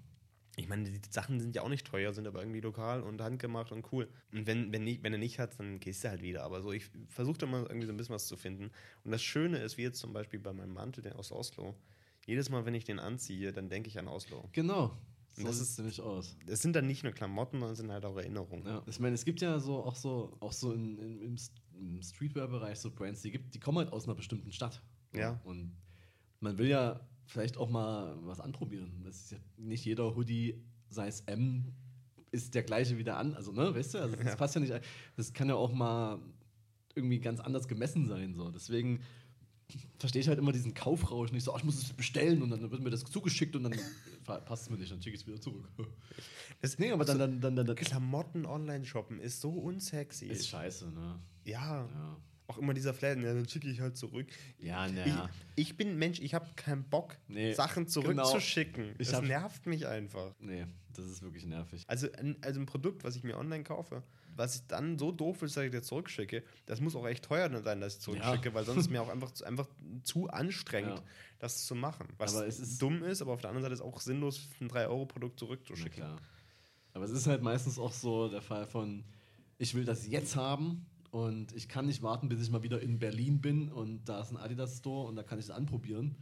S1: Ich meine, die Sachen sind ja auch nicht teuer, sind aber irgendwie lokal und handgemacht und cool. Und wenn, wenn, nicht, wenn er nicht hat, dann gehst du halt wieder. Aber so, ich versuche da mal irgendwie so ein bisschen was zu finden. Und das Schöne ist, wie jetzt zum Beispiel bei meinem Mantel, aus Oslo, jedes Mal, wenn ich den anziehe, dann denke ich an Oslo.
S2: Genau. So sieht
S1: ist-
S2: es nämlich aus.
S1: Es sind dann nicht nur Klamotten, sondern es sind halt auch Erinnerungen.
S2: Ja, ich meine, es gibt ja so auch so, auch so in, in, im, im Streetwear-Bereich so Brands, die gibt, die kommen halt aus einer bestimmten Stadt.
S1: Ja.
S2: Und man will ja vielleicht auch mal was anprobieren. Das ist ja nicht jeder Hoodie, sei es M, ist der gleiche wie der an. Also, ne, weißt du, also das
S1: Ja.
S2: passt ja nicht. Das kann ja auch mal irgendwie ganz anders gemessen sein. So. Deswegen verstehe ich halt immer diesen Kaufrausch nicht so, ach, ich muss es bestellen und dann wird mir das zugeschickt und dann passt es mir nicht, dann schicke ich es wieder zurück.
S1: Das,
S2: nee, aber dann, dann, dann, dann, dann
S1: Klamotten online shoppen ist so unsexy.
S2: ist scheiße, ne?
S1: ja.
S2: Ja.
S1: Auch immer dieser Flair, ja, dann schicke ich halt zurück.
S2: Ja,
S1: Ich,
S2: naja.
S1: ich bin ein Mensch, ich habe keinen Bock,
S2: Nee,
S1: Sachen
S2: genau.
S1: zurückzuschicken.
S2: Ich
S1: das
S2: hab-
S1: nervt mich einfach.
S2: Nee, das ist wirklich nervig.
S1: Also ein, also ein Produkt, was ich mir online kaufe, was ich dann so doof ist, dass ich das zurückschicke, das muss auch echt teuer sein, dass ich zurückschicke, weil sonst ist mir auch einfach, zu- einfach zu anstrengend,
S2: Ja.
S1: das zu machen. Was
S2: Aber es ist-
S1: dumm ist, aber auf der anderen Seite ist auch sinnlos, ein 3-Euro-Produkt
S2: Na
S1: zurückzuschicken.
S2: Aber es ist halt meistens auch so der Fall von, ich will das jetzt haben und ich kann nicht warten, bis ich mal wieder in Berlin bin und da ist ein Adidas Store und da kann ich es anprobieren.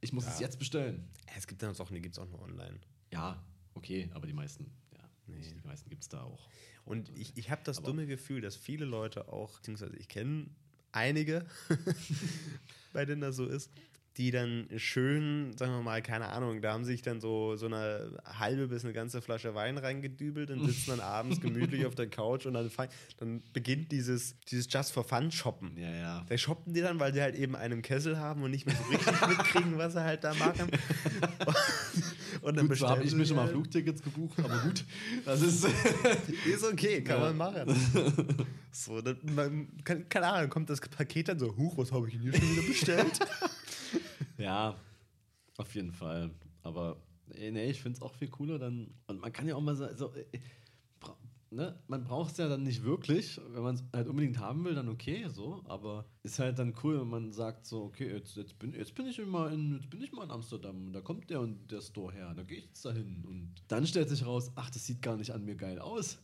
S2: Ich muss es jetzt bestellen.
S1: Es gibt dann auch, die gibt es auch nur online.
S2: Ja, okay, aber die meisten, ja,
S1: Nee.
S2: die meisten gibt es da auch.
S1: Und ich, ich habe das
S2: Aber-
S1: dumme Gefühl, dass viele Leute auch, beziehungsweise ich kenne einige, bei denen das so ist, die dann schön, sagen wir mal, keine Ahnung, da haben sich dann so, so eine halbe bis eine ganze Flasche Wein reingedübelt und sitzen dann abends gemütlich auf der Couch und dann, dann beginnt dieses, dieses Just for Fun Shoppen.
S2: Ja, ja.
S1: Da shoppen die dann, weil die halt eben einen Kessel haben und nicht mehr so richtig mitkriegen, was sie halt da machen. Und dann
S2: Gut, so habe ich mir schon mal
S1: halt.
S2: Flugtickets gebucht, aber gut. Das ist.
S1: Ist okay, kann
S2: Ja.
S1: man machen. So, dann, man, kann, keine Ahnung, kommt das Paket dann so, huch, was habe ich denn hier schon wieder bestellt?
S2: Ja, auf jeden Fall. Aber äh, nee, ich finde es auch viel cooler dann. Und man kann ja auch mal so. so äh, ne? Man braucht es ja dann nicht wirklich. Wenn man es halt unbedingt haben will, dann okay, so. Aber ist halt dann cool, wenn man sagt so, okay, jetzt, jetzt, bin, jetzt bin ich mal in, jetzt bin ich mal in Amsterdam. Da kommt der und der Store her. Da gehe ich jetzt dahin. Und dann stellt sich raus, ach, das sieht gar nicht an mir geil aus.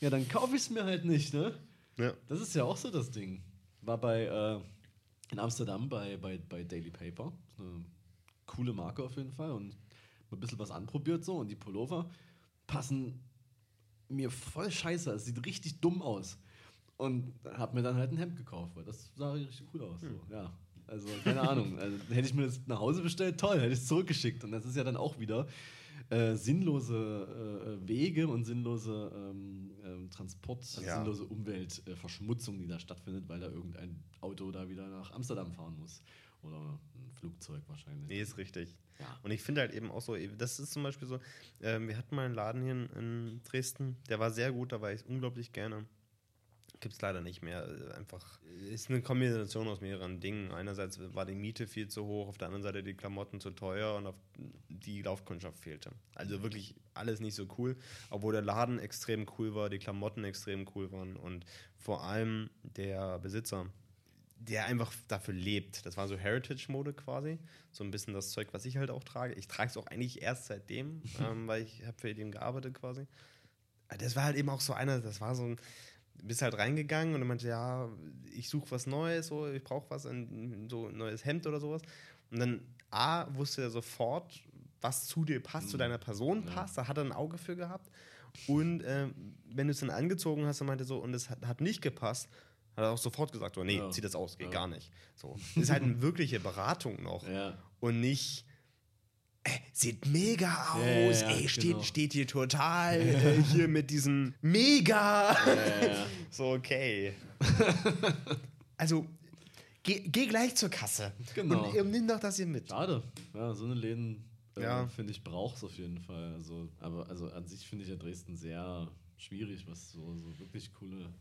S2: Ja, dann kaufe ich es mir halt nicht, ne?
S1: ja.
S2: Das ist ja auch so das Ding. War bei äh, in Amsterdam bei, bei, bei Daily Paper. Eine coole Marke auf jeden Fall und ein bisschen was anprobiert so und die Pullover passen mir voll scheiße. Es sieht richtig dumm aus. Und hab mir dann halt ein Hemd gekauft, weil das sah richtig cool aus. So. Ja. Also, keine Ahnung. Also, hätte ich mir das nach Hause bestellt, toll, hätte ich es zurückgeschickt. Und das ist ja dann auch wieder äh, sinnlose äh, Wege und sinnlose ähm, ähm, Transport,
S1: Ja.
S2: sinnlose Umweltverschmutzung, die da stattfindet, weil da irgendein Auto da wieder nach Amsterdam fahren muss. Oder ein Flugzeug wahrscheinlich.
S1: Nee, ist richtig.
S2: Ja.
S1: Und ich finde halt eben auch so, das ist zum Beispiel so, ähm, wir hatten mal einen Laden hier in, in Dresden, der war sehr gut, da war ich unglaublich gerne. Gibt es leider nicht mehr. Äh, Einfach ist eine Kombination aus mehreren Dingen. Einerseits war die Miete viel zu hoch, auf der anderen Seite die Klamotten zu teuer und auf die Laufkundschaft fehlte. Also wirklich alles nicht so cool, obwohl der Laden extrem cool war, die Klamotten extrem cool waren und vor allem der Besitzer, der einfach dafür lebt. Das war so Heritage-Mode quasi. So ein bisschen das Zeug, was ich halt auch trage. Ich trage es auch eigentlich erst seitdem, ähm, weil ich habe für den gearbeitet quasi. Aber Das war halt eben auch so einer, das war so ein, bist halt reingegangen und er meinte, ja, ich suche was Neues, so, ich brauche was, ein, so ein neues Hemd oder sowas. Und dann A, wusste er sofort, was zu dir passt, zu deiner Person passt, da hat er ein Auge für gehabt. Und ähm, wenn du es dann angezogen hast, dann meinte er so, und es hat, hat nicht gepasst, hat er auch sofort gesagt, so, nee,
S2: Ja.
S1: zieh das aus, geht
S2: Ja.
S1: gar nicht. So. Ist halt eine wirkliche Beratung noch.
S2: Ja.
S1: Und nicht, äh, sieht mega aus, ey, steht,
S2: genau.
S1: steht hier total äh, hier mit diesem Mega. So, okay. also, geh, geh gleich zur Kasse.
S2: Genau.
S1: Und, und nimm doch das hier mit.
S2: Schade. Ja, so eine Läden, äh,
S1: Ja.
S2: finde ich, braucht es auf jeden Fall. Also, aber also an sich finde ich ja Dresden sehr schwierig, was so, so wirklich coole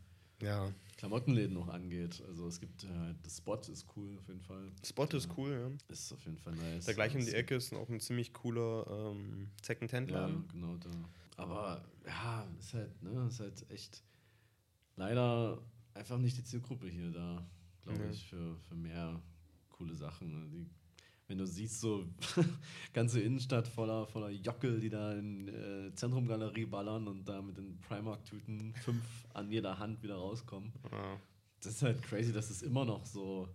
S1: Ja.
S2: Klamottenläden noch angeht. Also es gibt, äh, das Spot ist cool auf jeden Fall.
S1: Spot ist cool, ja.
S2: Ist auf jeden Fall nice.
S1: Da gleich um die Ecke ist auch ein ziemlich cooler ähm,
S2: Ja,
S1: Second-Hand-Laden.
S2: genau da. Aber ja, ist halt, ne, ist halt echt leider einfach nicht die Zielgruppe hier da, glaube
S1: Ja.
S2: ich, für, für mehr coole Sachen. Die, wenn du siehst, so ganze Innenstadt voller, voller Jockel, die da in äh, Zentrumgalerie ballern und da mit den Primark-Tüten fünf an jeder Hand wieder rauskommen.
S1: Ja.
S2: Das ist halt crazy, dass es immer noch so.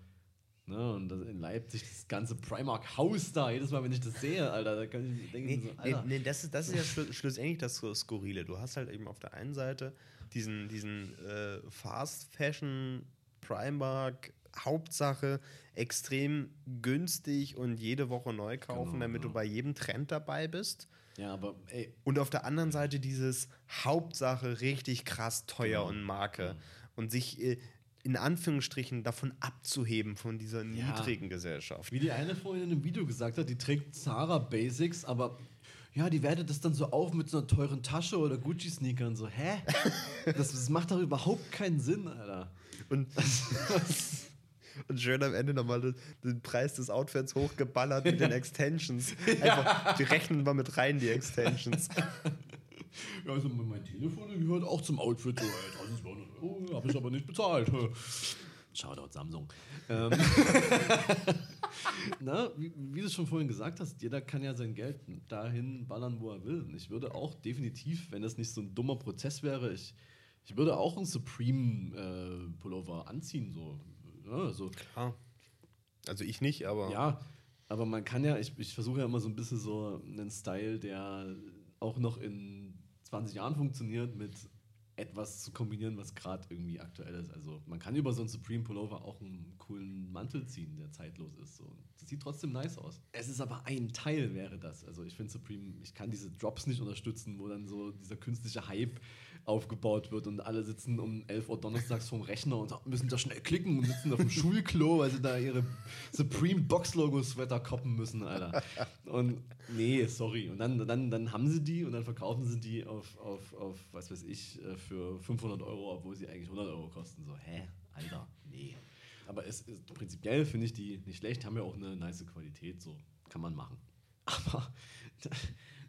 S2: Ne, und das in Leipzig das ganze Primark-Haus da, jedes Mal, wenn ich das sehe, Alter, da kann ich denken,
S1: Nee,
S2: so,
S1: nee,
S2: Alter.
S1: nee, das, ist, das ist ja schlu schlussendlich das Skurrile. Du hast halt eben auf der einen Seite diesen, diesen äh, Fast Fashion Primark Hauptsache extrem günstig und jede Woche neu kaufen,
S2: Genau,
S1: damit
S2: ja.
S1: du bei jedem Trend dabei bist.
S2: Ja, aber ey,
S1: Und auf der anderen Seite dieses Hauptsache richtig krass teuer
S2: Genau.
S1: und Marke. Und sich äh, in Anführungsstrichen davon abzuheben von dieser
S2: Ja.
S1: niedrigen Gesellschaft.
S2: Wie die eine vorhin in einem Video gesagt hat, die trägt Zara Basics, aber ja, die wertet das dann so auf mit so einer teuren Tasche oder Gucci-Sneakern. So, hä? Das, das macht doch überhaupt keinen Sinn, Alter.
S1: Und, und schön am Ende nochmal den, den Preis des Outfits hochgeballert mit den Extensions. Einfach, die rechnen mal mit rein, die Extensions.
S2: Ja, also mein Telefon gehört auch zum Outfit. So, ey, 1200 Euro, habe ich aber nicht bezahlt. Shoutout Samsung. Ähm, Na, wie, wie, du schon vorhin gesagt hast, jeder kann ja sein Geld dahin ballern, wo er will. Und ich würde auch definitiv, wenn das nicht so ein dummer Prozess wäre, ich, ich würde auch einen Supreme-Pullover äh, anziehen. So. Ja, so.
S1: Klar. Also ich nicht, aber.
S2: Ja, aber man kann ja, ich, ich versuche ja immer so ein bisschen so einen Style, der auch noch in 20 Jahren funktioniert, mit etwas zu kombinieren, was gerade irgendwie aktuell ist. Also man kann über so einen Supreme Pullover auch einen coolen Mantel ziehen, der zeitlos ist. So. Das sieht trotzdem nice aus. Es ist aber ein Teil, wäre das. Also ich finde Supreme, ich kann diese Drops nicht unterstützen, wo dann so dieser künstliche Hype aufgebaut wird und alle sitzen um 11 Uhr donnerstags vorm Rechner und müssen da schnell klicken und sitzen auf dem Schulklo, weil sie da ihre Supreme Box Logo Sweater koppen müssen, Alter. Und nee, sorry. Und dann, dann, dann haben sie die und dann verkaufen sie die auf, auf, auf was weiß ich, äh, für 500 Euro, obwohl sie eigentlich 100 Euro kosten. So, hä? Alter, nee. Aber es ist, prinzipiell finde ich die nicht schlecht, haben ja auch eine nice Qualität, so kann man machen. Aber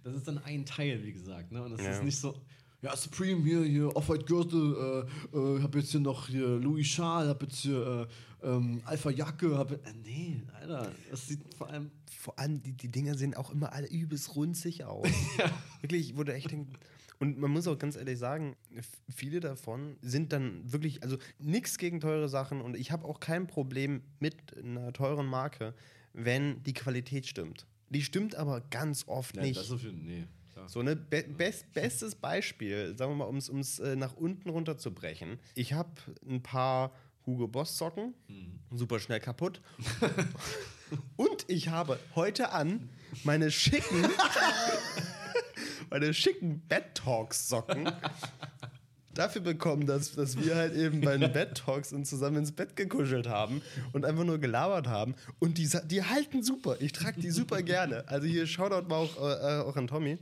S2: das ist dann ein Teil, wie gesagt, ne? Und das ja. ist nicht so, ja, Supreme hier, hier, Off-White Gürtel, äh, äh, hab jetzt hier noch hier Louis Schal, hab jetzt hier äh, ähm, Alpha Jacke, hab, äh, nee, Alter, das sieht vor allem...
S1: Vor allem, die, die Dinger sehen auch immer alle übelst runzig aus. ja. Wirklich, wurde echt denken, und man muss auch ganz ehrlich sagen, viele davon sind dann wirklich, also nichts gegen teure Sachen und ich habe auch kein Problem mit einer teuren Marke, wenn die Qualität stimmt. Die stimmt aber ganz oft ja, nicht. Das ist viel, nee. So, ne? Be best, bestes Beispiel, sagen wir mal, um es äh, nach unten runterzubrechen. Ich habe ein paar Hugo Boss Socken, mhm. super schnell kaputt. Und ich habe heute an meine schicken, meine schicken Bed Talks Socken dafür bekommen, dass, dass wir halt eben bei den Bed Talks uns zusammen ins Bett gekuschelt haben und einfach nur gelabert haben. Und die, die halten super. Ich trage die super gerne. Also hier Shoutout mal auch, äh, auch an Tommy.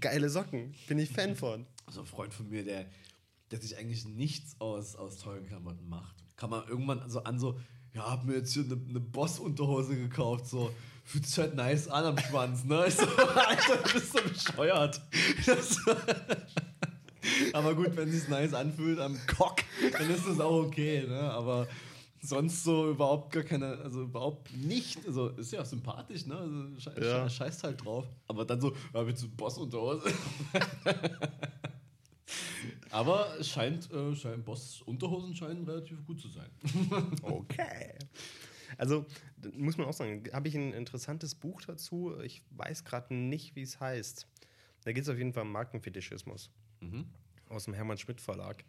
S1: Geile Socken. Bin ich Fan von.
S2: Also ein Freund von mir, der, der sich eigentlich nichts aus, aus teuren Klamotten macht. Kann man irgendwann so an so, ja, hab mir jetzt hier eine, eine Boss-Unterhose gekauft, so fühlt sich halt nice an am Schwanz, ne? Ich so, Alter, du bist so bescheuert. Das, aber gut, wenn es sich nice anfühlt am Cock, dann ist das auch okay, ne? Aber sonst so überhaupt gar keine, also überhaupt nicht. Also ist ja sympathisch, ne? Also sche ja. scheißt halt drauf. Aber dann so, ja, willst du Boss unter Hose? Aber scheint, äh, scheint Boss Unterhosen scheinen relativ gut zu sein.
S1: okay. Also muss man auch sagen, habe ich ein interessantes Buch dazu. Ich weiß gerade nicht, wie es heißt. Da geht es auf jeden Fall um Markenfetischismus. Mhm. Aus dem Hermann Schmidt Verlag.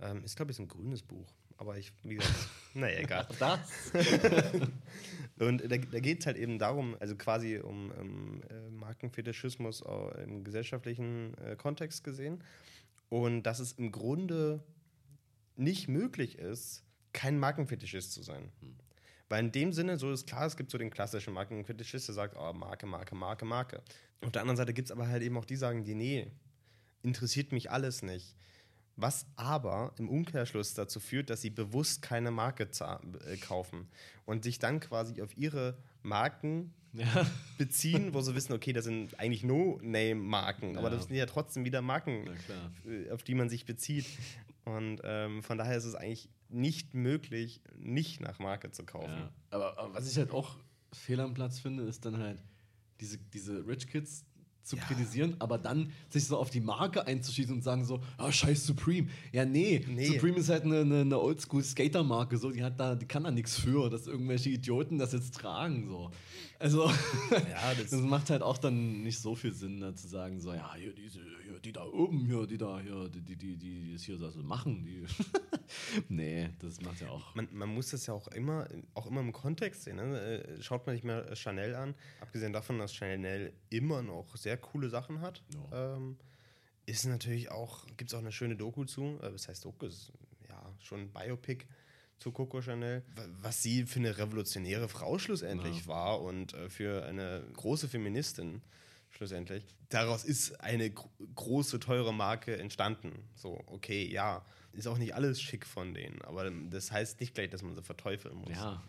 S1: Ähm, ist, glaube ich, ein grünes Buch. Aber ich, wie gesagt, naja, egal.
S2: Das?
S1: und da, da geht es halt eben darum, also quasi um, um äh, Markenfetischismus im gesellschaftlichen äh, Kontext gesehen. Und dass es im Grunde nicht möglich ist, kein Markenfetischist zu sein. Hm. Weil in dem Sinne, so ist klar, es gibt so den klassischen Markenfetischist, der sagt, oh, Marke, Marke, Marke, Marke. Auf der anderen Seite gibt es aber halt eben auch die, die sagen, die, nee, interessiert mich alles nicht. Was aber im Umkehrschluss dazu führt, dass sie bewusst keine Marke äh, kaufen und sich dann quasi auf ihre Marken ja. beziehen, wo sie wissen, okay, das sind eigentlich No-Name-Marken, ja. aber das sind ja trotzdem wieder Marken, äh, auf die man sich bezieht. Und ähm, von daher ist es eigentlich nicht möglich, nicht nach Marke zu kaufen. Ja.
S2: Aber, aber, was ich halt auch fehl am Platz finde, ist dann halt diese, diese Rich Kids, zu ja. kritisieren, aber dann sich so auf die Marke einzuschießen und sagen so, ah, scheiß Supreme. Ja, nee, nee. Supreme ist halt eine, eine, eine Oldschool-Skater-Marke, so, die hat da, die kann da nichts für, dass irgendwelche Idioten das jetzt tragen, so. Also, ja, das, das, macht halt auch dann nicht so viel Sinn, da zu sagen, so, ja, hier, diese, hier, die da oben, hier, die da, hier, die, die, die, die das hier so machen, die. nee, das macht ja auch.
S1: Man, man muss das ja auch immer, auch immer im Kontext sehen. Ne? Äh, schaut man sich mal Chanel an, abgesehen davon, dass Chanel immer noch sehr coole Sachen hat. Ja. Ähm, ist natürlich auch, gibt es auch eine schöne Doku zu, äh, was heißt Doku, ist ja schon ein Biopic zu Coco Chanel, was sie für eine revolutionäre Frau schlussendlich ja. war und äh, für eine große Feministin schlussendlich. Daraus ist eine gr große, teure Marke entstanden. So, okay, ja. ist auch nicht alles schick von denen, aber das heißt nicht gleich, dass man sie verteufeln muss.
S2: Ja.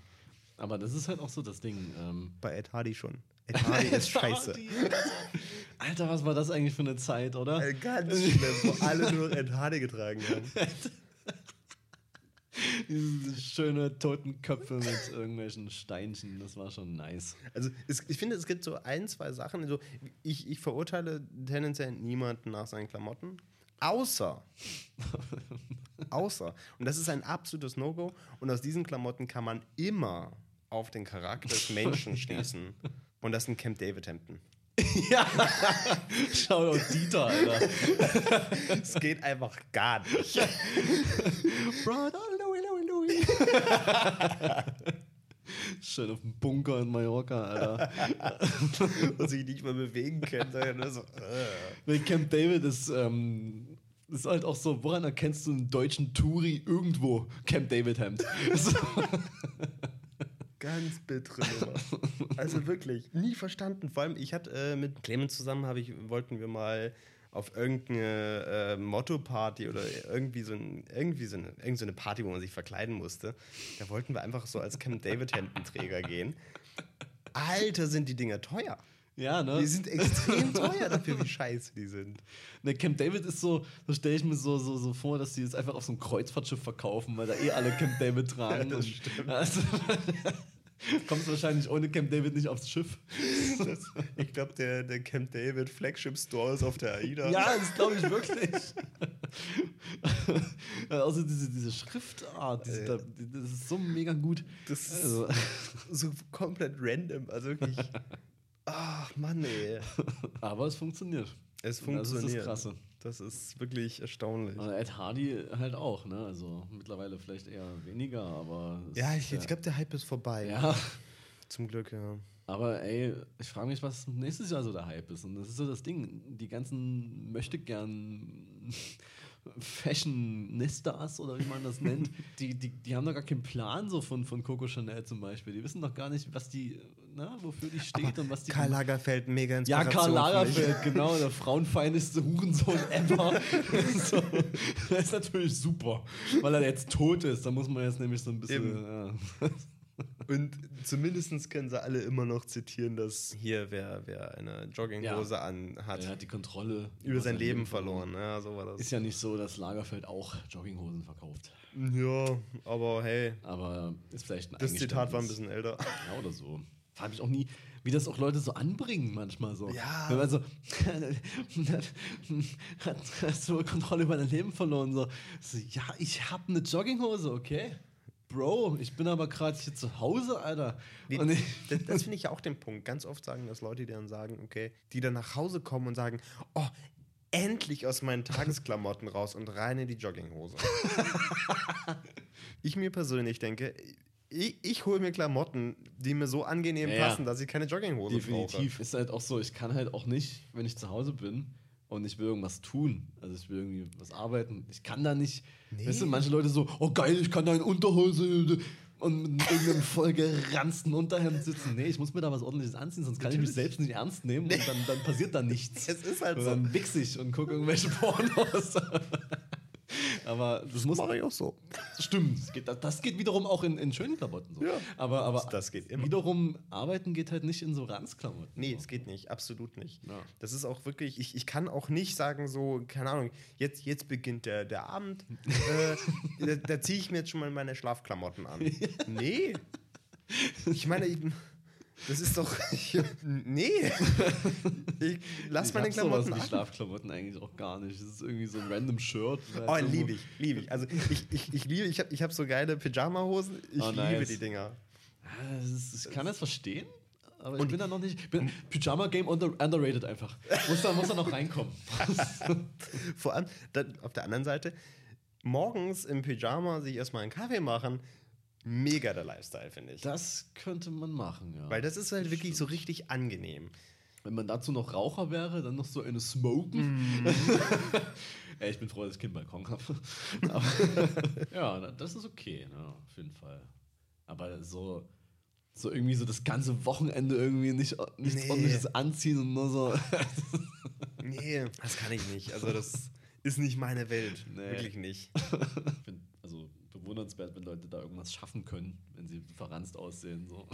S2: Aber das ist halt auch so das Ding. Ähm,
S1: Bei Ed Hardy schon. Ed Hardy ist scheiße.
S2: Alter, was war das eigentlich für eine Zeit, oder?
S1: Äh, Ganz schlimm, wo alle nur Ed Hardy getragen haben.
S2: Diese schöne toten Köpfe mit irgendwelchen Steinchen, das war schon nice.
S1: Also es, ich finde, es gibt so ein, zwei Sachen. Also ich, ich verurteile tendenziell niemanden nach seinen Klamotten. Außer. außer. Und das ist ein absolutes No-Go. Und aus diesen Klamotten kann man immer auf den Charakter des Menschen schließen. Und das sind Camp David Hemden.
S2: ja, schau doch Dieter, Alter.
S1: Es geht einfach gar nicht.
S2: Brother Louis, Louis, Louis. Schön auf dem Bunker in Mallorca, Alter.
S1: Und sich nicht mal bewegen können. sondern so, äh.
S2: Camp David ist, ähm, ist halt auch so, woran erkennst du einen deutschen Touri irgendwo? Camp David Hemd.
S1: Ganz bittere Nummer. Also wirklich, nie verstanden. Vor allem, ich hatte äh, mit Clemens zusammen, hab ich, wollten wir mal auf irgendeine äh, Motto-Party oder irgendwie so, ein, irgendwie so eine, irgend so eine Party, wo man sich verkleiden musste. Da wollten wir einfach so als Camp David-Hemdenträger gehen. Alter, sind die Dinger teuer.
S2: Ja, ne?
S1: Die sind extrem teuer dafür, wie scheiße die sind.
S2: Ne, Camp David ist so, so stelle ich mir so, so, so vor, dass die jetzt einfach auf so einem Kreuzfahrtschiff verkaufen, weil da eh alle Camp David tragen.
S1: Ja, das stimmt.
S2: Also, kommst wahrscheinlich ohne Camp David nicht aufs Schiff.
S1: Das, ich glaube, der, der Camp David Flagship Store ist auf der AIDA.
S2: Ja, das glaube ich wirklich. also diese, diese Schriftart, diese, da, die- das ist so mega gut.
S1: Das ist
S2: Also,
S1: so komplett random. Also wirklich. Ach, Mann, ey.
S2: aber es funktioniert.
S1: Es
S2: Das
S1: funktioniert.
S2: ist das Krasse.
S1: Das ist wirklich erstaunlich.
S2: Und Ed Hardy halt auch, ne? Also mittlerweile vielleicht eher weniger, aber.
S1: Ja, ich, ich glaube, der Hype ist vorbei.
S2: Ja,
S1: Zum Glück, ja.
S2: aber ey, ich frage mich, was nächstes Jahr so der Hype ist. Und das ist so das Ding. Die ganzen möchte gern Fashion-Nestars oder wie man das nennt, die, die, die haben doch gar keinen Plan so von, von Coco Chanel zum Beispiel. Die wissen doch gar nicht, was die, na, wofür die steht und was die.
S1: Karl Lagerfeld, mega
S2: ja,
S1: Inspiration.
S2: Karl
S1: für mich.
S2: Lagerfeld, genau, der frauenfeindeste Hurensohn ever. so, das ist natürlich super, weil er jetzt tot ist. Da muss man jetzt nämlich so ein bisschen. Ja.
S1: Und zumindest können sie alle immer noch zitieren, dass hier, wer, wer eine Jogginghose anhat,
S2: Er hat die Kontrolle
S1: über sein Leben verloren. Ja, so war das.
S2: Ist ja nicht so, dass Lagerfeld auch Jogginghosen verkauft.
S1: Ja, aber hey,
S2: Aber ist vielleicht ein
S1: das Zitat war ein bisschen älter.
S2: Ja, oder so. Frage mich auch nie, wie das auch Leute so anbringen manchmal so.
S1: Ja.
S2: Wenn man so, hat, hast du Kontrolle über dein Leben verloren? So, so ja, ich habe eine Jogginghose, okay. Bro, ich bin aber gerade hier zu Hause, Alter. Ich,
S1: das das finde ich ja auch den Punkt. Ganz oft sagen das Leute, die dann sagen, okay, die dann nach Hause kommen und sagen, oh, endlich aus meinen Tagesklamotten raus und rein in die Jogginghose. ich mir persönlich denke, ich, ich hole mir Klamotten, die mir so angenehm
S2: Ja,
S1: passen, dass ich keine Jogginghose brauche.
S2: definitiv ist halt auch so, ich kann halt auch nicht, wenn ich zu Hause bin und ich will irgendwas tun, also ich will irgendwie was arbeiten, ich kann da nicht,
S1: Nee.
S2: weißt du, manche Leute so, oh geil, ich kann da in Unterhose und mit irgendeinem vollgeranzten Unterhemd sitzen. Nee, ich muss mir da was ordentliches anziehen, sonst kann ich mich selbst nicht ernst nehmen und dann, dann passiert da nichts.
S1: Es ist halt
S2: Und
S1: so.
S2: dann wichse ich und gucke irgendwelche Pornos. Aber das muss
S1: Mache ich auch so.
S2: Stimmt, das geht, das geht wiederum auch in, in schönen Klamotten so.
S1: Ja.
S2: aber, aber
S1: Das geht immer.
S2: wiederum arbeiten geht halt nicht in so Ranzklamotten.
S1: Nee, es geht nicht, absolut nicht.
S2: Ja.
S1: Das ist auch wirklich, ich, ich kann auch nicht sagen, so, keine Ahnung, jetzt, jetzt beginnt der, der Abend, äh, da, da ziehe ich mir jetzt schon mal meine Schlafklamotten an. Nee. Ich meine, ich, das ist doch. nee. Ich lass
S2: ich
S1: meine Klamotten an.
S2: Schlafklamotten eigentlich auch gar nicht. Das ist irgendwie so ein random Shirt.
S1: Oh, liebe ich, liebe ich. Also ich, ich, ich liebe, ich habe ich hab so geile Pyjama-Hosen. Ich
S2: Oh,
S1: liebe
S2: nice.
S1: die Dinger.
S2: Ah, ist, ich kann das verstehen, aber ich bin da noch nicht. ich Bin, Pyjama Game under, underrated einfach. Muss da, muss da noch reinkommen.
S1: Vor allem auf der anderen Seite, morgens im Pyjama sich erstmal einen Kaffee machen, mega der Lifestyle, finde ich.
S2: Das könnte man machen, ja.
S1: Weil das ist halt wirklich so richtig angenehm.
S2: Wenn man dazu noch Raucher wäre, dann noch so eine Smoken. Ey, ich bin froh, dass ich keinen Balkon habe. Ja, das ist okay, ne, auf jeden Fall. Aber so, so irgendwie so das ganze Wochenende irgendwie nicht, nichts
S1: Nee.
S2: ordentliches anziehen und nur so.
S1: Nee, das kann ich nicht. Also das. ist nicht meine Welt.
S2: Nee.
S1: Wirklich nicht.
S2: Bewundernswert, wenn Leute da irgendwas schaffen können, wenn sie verranzt aussehen. So.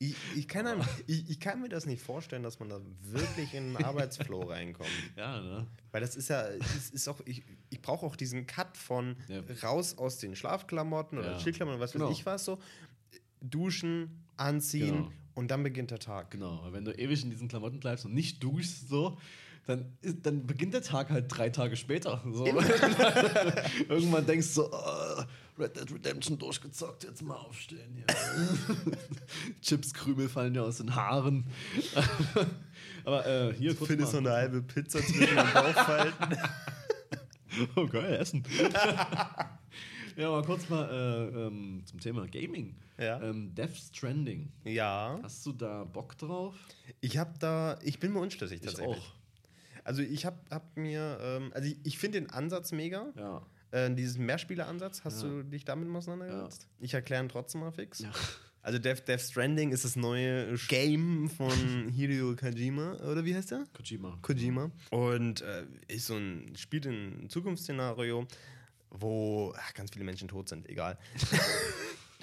S1: Ich, ich, kann einem, ich, ich kann mir das nicht vorstellen, dass man da wirklich in einen Arbeitsflow reinkommt.
S2: Ja, ne?
S1: Weil das ist ja, das ist auch, ich, ich brauche auch diesen Cut von
S2: Ja.
S1: raus aus den Schlafklamotten oder
S2: Ja.
S1: Chillklamotten oder was
S2: Genau.
S1: weiß ich was so. Duschen, anziehen
S2: Genau.
S1: und dann beginnt der Tag.
S2: Genau, wenn du ewig in diesen Klamotten bleibst und nicht duschst, so, dann, dann beginnt der Tag halt drei Tage später. So. Irgendwann denkst du, oh, Red Dead Redemption durchgezockt, jetzt mal aufstehen hier. Chipskrümel fallen dir aus den Haaren. Aber äh, hier kurz
S1: Findest so eine halbe Pizza zwischen den Bauchfalten.
S2: Oh, geil, Essen. ja, aber kurz mal äh, ähm, zum Thema Gaming.
S1: Ja.
S2: Ähm, Death Stranding.
S1: ja.
S2: Hast du da Bock drauf?
S1: Ich habe da, ich bin mir unschlüssig
S2: Ich
S1: tatsächlich.
S2: auch.
S1: Also ich habe hab mir, ähm, also ich, ich finde den Ansatz mega.
S2: Ja.
S1: Äh, dieses Mehrspieler-Ansatz, hast
S2: Ja.
S1: du dich damit mal auseinandergesetzt? Ich erkläre ihn trotzdem mal fix.
S2: Ja.
S1: Also Death, Death Stranding ist das neue Game von Hideo Kojima, oder wie heißt der?
S2: Kojima.
S1: Kojima. Und äh, ist so ein, spielt in ein Zukunftsszenario, wo ach, ganz viele Menschen tot sind, egal.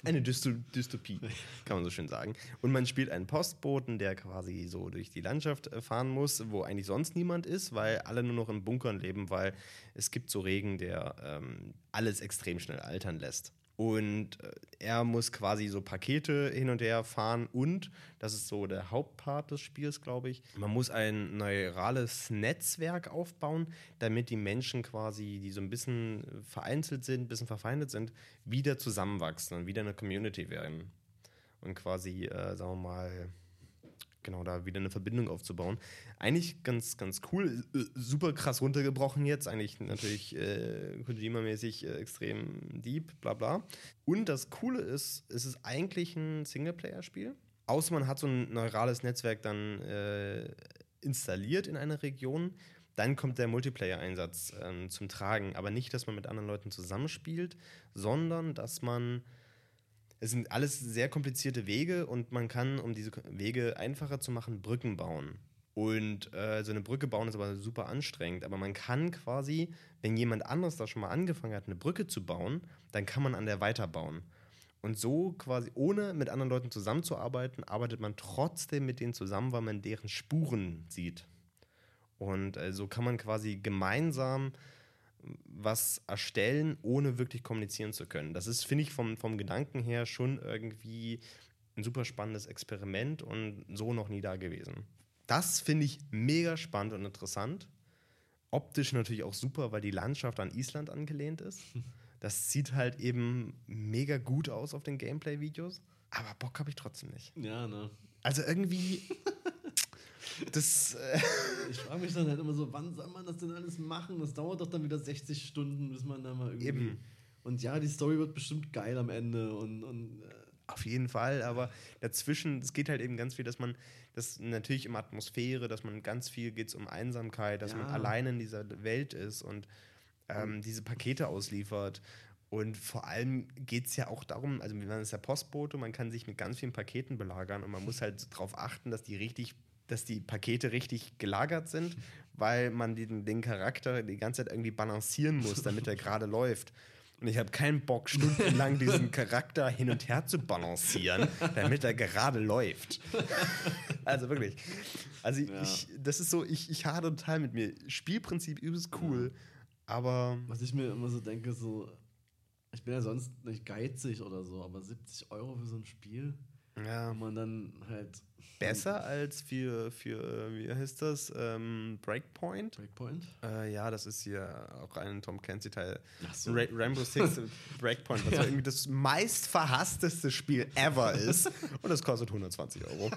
S1: Eine Dysto Dystopie, kann man so schön sagen. Und man spielt einen Postboten, der quasi so durch die Landschaft äh, fahren muss, wo eigentlich sonst niemand ist, weil alle nur noch in Bunkern leben, weil es gibt so Regen, der ähm, alles extrem schnell altern lässt. Und äh, er muss quasi so Pakete hin und her fahren und, das ist so der Hauptpart des Spiels, glaube ich, man muss ein neurales Netzwerk aufbauen, damit die Menschen quasi, die so ein bisschen vereinzelt sind, ein bisschen verfeindet sind, wieder zusammenwachsen und wieder eine Community werden. Und quasi, äh, sagen wir mal, genau da wieder eine Verbindung aufzubauen. Eigentlich ganz, ganz cool, äh, super krass runtergebrochen jetzt, eigentlich natürlich äh, Kojima-mäßig äh, extrem deep, bla bla. Und das Coole ist, es ist eigentlich ein Singleplayer-Spiel, außer man hat so ein neurales Netzwerk dann äh, installiert in einer Region, dann kommt der Multiplayer-Einsatz ähm, zum Tragen. Aber nicht, dass man mit anderen Leuten zusammenspielt, sondern dass man es sind alles sehr komplizierte Wege und man kann, um diese Wege einfacher zu machen, Brücken bauen. Und äh, so eine Brücke bauen ist aber super anstrengend. Aber man kann quasi, wenn jemand anderes da schon mal angefangen hat, eine Brücke zu bauen, dann kann man an der weiterbauen. Und so quasi, ohne mit anderen Leuten zusammenzuarbeiten, arbeitet man trotzdem mit denen zusammen, weil man deren Spuren sieht. Und äh, so kann man quasi gemeinsam was erstellen, ohne wirklich kommunizieren zu können. Das ist, finde ich, vom, vom Gedanken her schon irgendwie ein super spannendes Experiment und so noch nie da gewesen. Das finde ich mega spannend und interessant. Optisch natürlich auch super, weil die Landschaft an Island angelehnt ist. Das sieht halt eben mega gut aus auf den Gameplay-Videos. Aber Bock habe ich trotzdem nicht.
S2: Ja, ne?
S1: Also irgendwie. das. Äh,
S2: Ich frage mich dann halt immer so, wann soll man das denn alles machen? Das dauert doch dann wieder 60 Stunden, bis man da mal irgendwie.
S1: Eben.
S2: Und ja, die Story wird bestimmt geil am Ende und. und äh,
S1: Auf jeden Fall, aber dazwischen, es geht halt eben ganz viel, dass man, das natürlich um Atmosphäre, dass man ganz viel geht es um Einsamkeit, dass
S2: Ja.
S1: man allein in dieser Welt ist und ähm, diese Pakete ausliefert. Und vor allem geht es ja auch darum, also man ist ja Postbote, man kann sich mit ganz vielen Paketen belagern und man muss halt darauf achten, dass die richtig, dass die Pakete richtig gelagert sind, weil man den, den Charakter die ganze Zeit irgendwie balancieren muss, damit er gerade läuft. Und ich habe keinen Bock, stundenlang diesen Charakter hin und her zu balancieren, damit er gerade läuft. Also wirklich. Also
S2: Ja.
S1: ich, das ist so, ich, ich hadere total mit mir. Spielprinzip übelst cool, aber
S2: was ich mir immer so denke, so. Ich bin ja sonst nicht geizig oder so, aber 70 Euro für so ein Spiel,
S1: ja,
S2: wo man dann halt.
S1: besser als für, für wie heißt das, ähm, Breakpoint.
S2: Breakpoint?
S1: Äh, ja, das ist hier auch ein Tom Clancy-Teil.
S2: So.
S1: Ra Rainbow Six Breakpoint, was
S2: Ja.
S1: irgendwie das meist verhassteste Spiel ever ist. Und das kostet 120 Euro.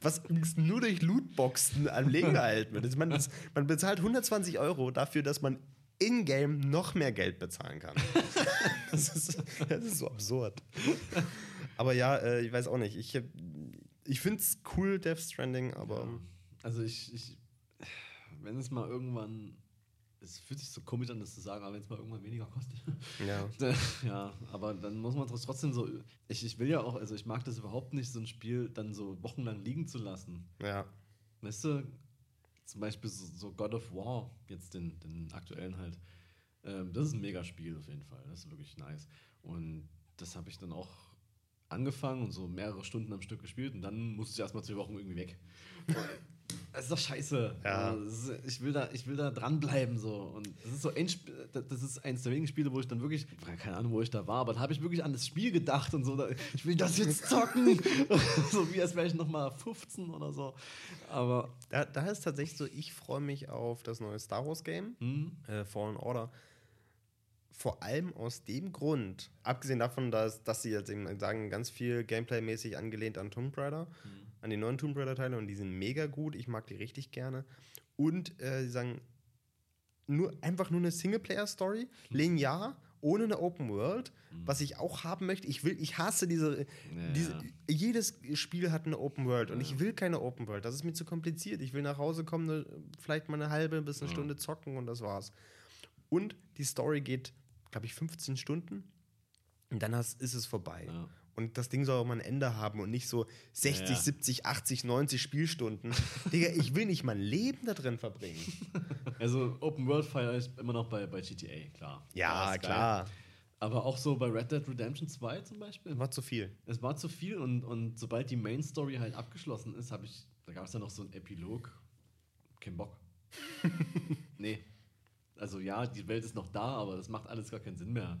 S1: Was nur durch Lootboxen am Leben gehalten wird. Also man, das, man bezahlt 120 Euro dafür, dass man in-game noch mehr Geld bezahlen kann. Das ist, das ist so absurd. Aber ja, äh, ich weiß auch nicht. Ich, ich finde es cool, Death Stranding, aber
S2: Also ich, ich, wenn es mal irgendwann, es fühlt sich so komisch an, das zu sagen, aber wenn es mal irgendwann weniger kostet.
S1: ja.
S2: ja, aber dann muss man trotzdem so, ich, ich will ja auch, also ich mag das überhaupt nicht, so ein Spiel dann so wochenlang liegen zu lassen.
S1: Ja.
S2: Weißt du, zum Beispiel so, so God of War, jetzt den, den aktuellen halt. Ähm, das ist ein mega Spiel auf jeden Fall. Das ist wirklich nice. Und das habe ich dann auch angefangen und so mehrere Stunden am Stück gespielt und dann musste ich erstmal zwei Wochen irgendwie weg. Das ist doch scheiße.
S1: Ja.
S2: Also, ist, ich, will da, ich will da dranbleiben. So. Und das ist so ein Sp das ist eins der wenigen Spiele, wo ich dann wirklich, keine Ahnung, wo ich da war, aber da habe ich wirklich an das Spiel gedacht und so. Da, ich will das jetzt zocken. so wie als wäre ich nochmal 15 oder so. Aber
S1: Da, da ist tatsächlich so, ich freue mich auf das neue Star Wars Game,
S2: hm,
S1: äh, Fallen Order. Vor allem aus dem Grund, abgesehen davon, dass, dass sie jetzt eben sagen, ganz viel Gameplay-mäßig angelehnt an Tomb Raider, an die neuen Tomb Raider-Teile und die sind mega gut, ich mag die richtig gerne. Und äh, sie sagen, nur, einfach nur eine Singleplayer-Story, linear, ohne eine Open World, was ich auch haben möchte. Ich will, ich hasse diese, diese jedes Spiel hat eine Open World und ich will keine Open World. Das ist mir zu kompliziert. Ich will nach Hause kommen, ne, vielleicht mal eine halbe bis eine Stunde zocken und das war's. Und die Story geht, glaube ich, 15 Stunden und dann hast, ist es vorbei.
S2: Ja.
S1: Und das Ding soll auch mal ein Ende haben und nicht so 60,
S2: Ja.
S1: 70, 80, 90 Spielstunden. Digga, ich will nicht mein Leben da drin verbringen.
S2: also Open World feiere ich immer noch bei, bei GTA, klar.
S1: Ja,
S2: ist geil.
S1: klar.
S2: Aber auch so bei Red Dead Redemption 2 zum Beispiel.
S1: War zu viel.
S2: Es war zu viel und, und sobald die Main Story halt abgeschlossen ist, habe ich, da gab es dann noch so einen Epilog. Kein Bock. nee. Also ja, die Welt ist noch da, aber das macht alles gar keinen Sinn mehr.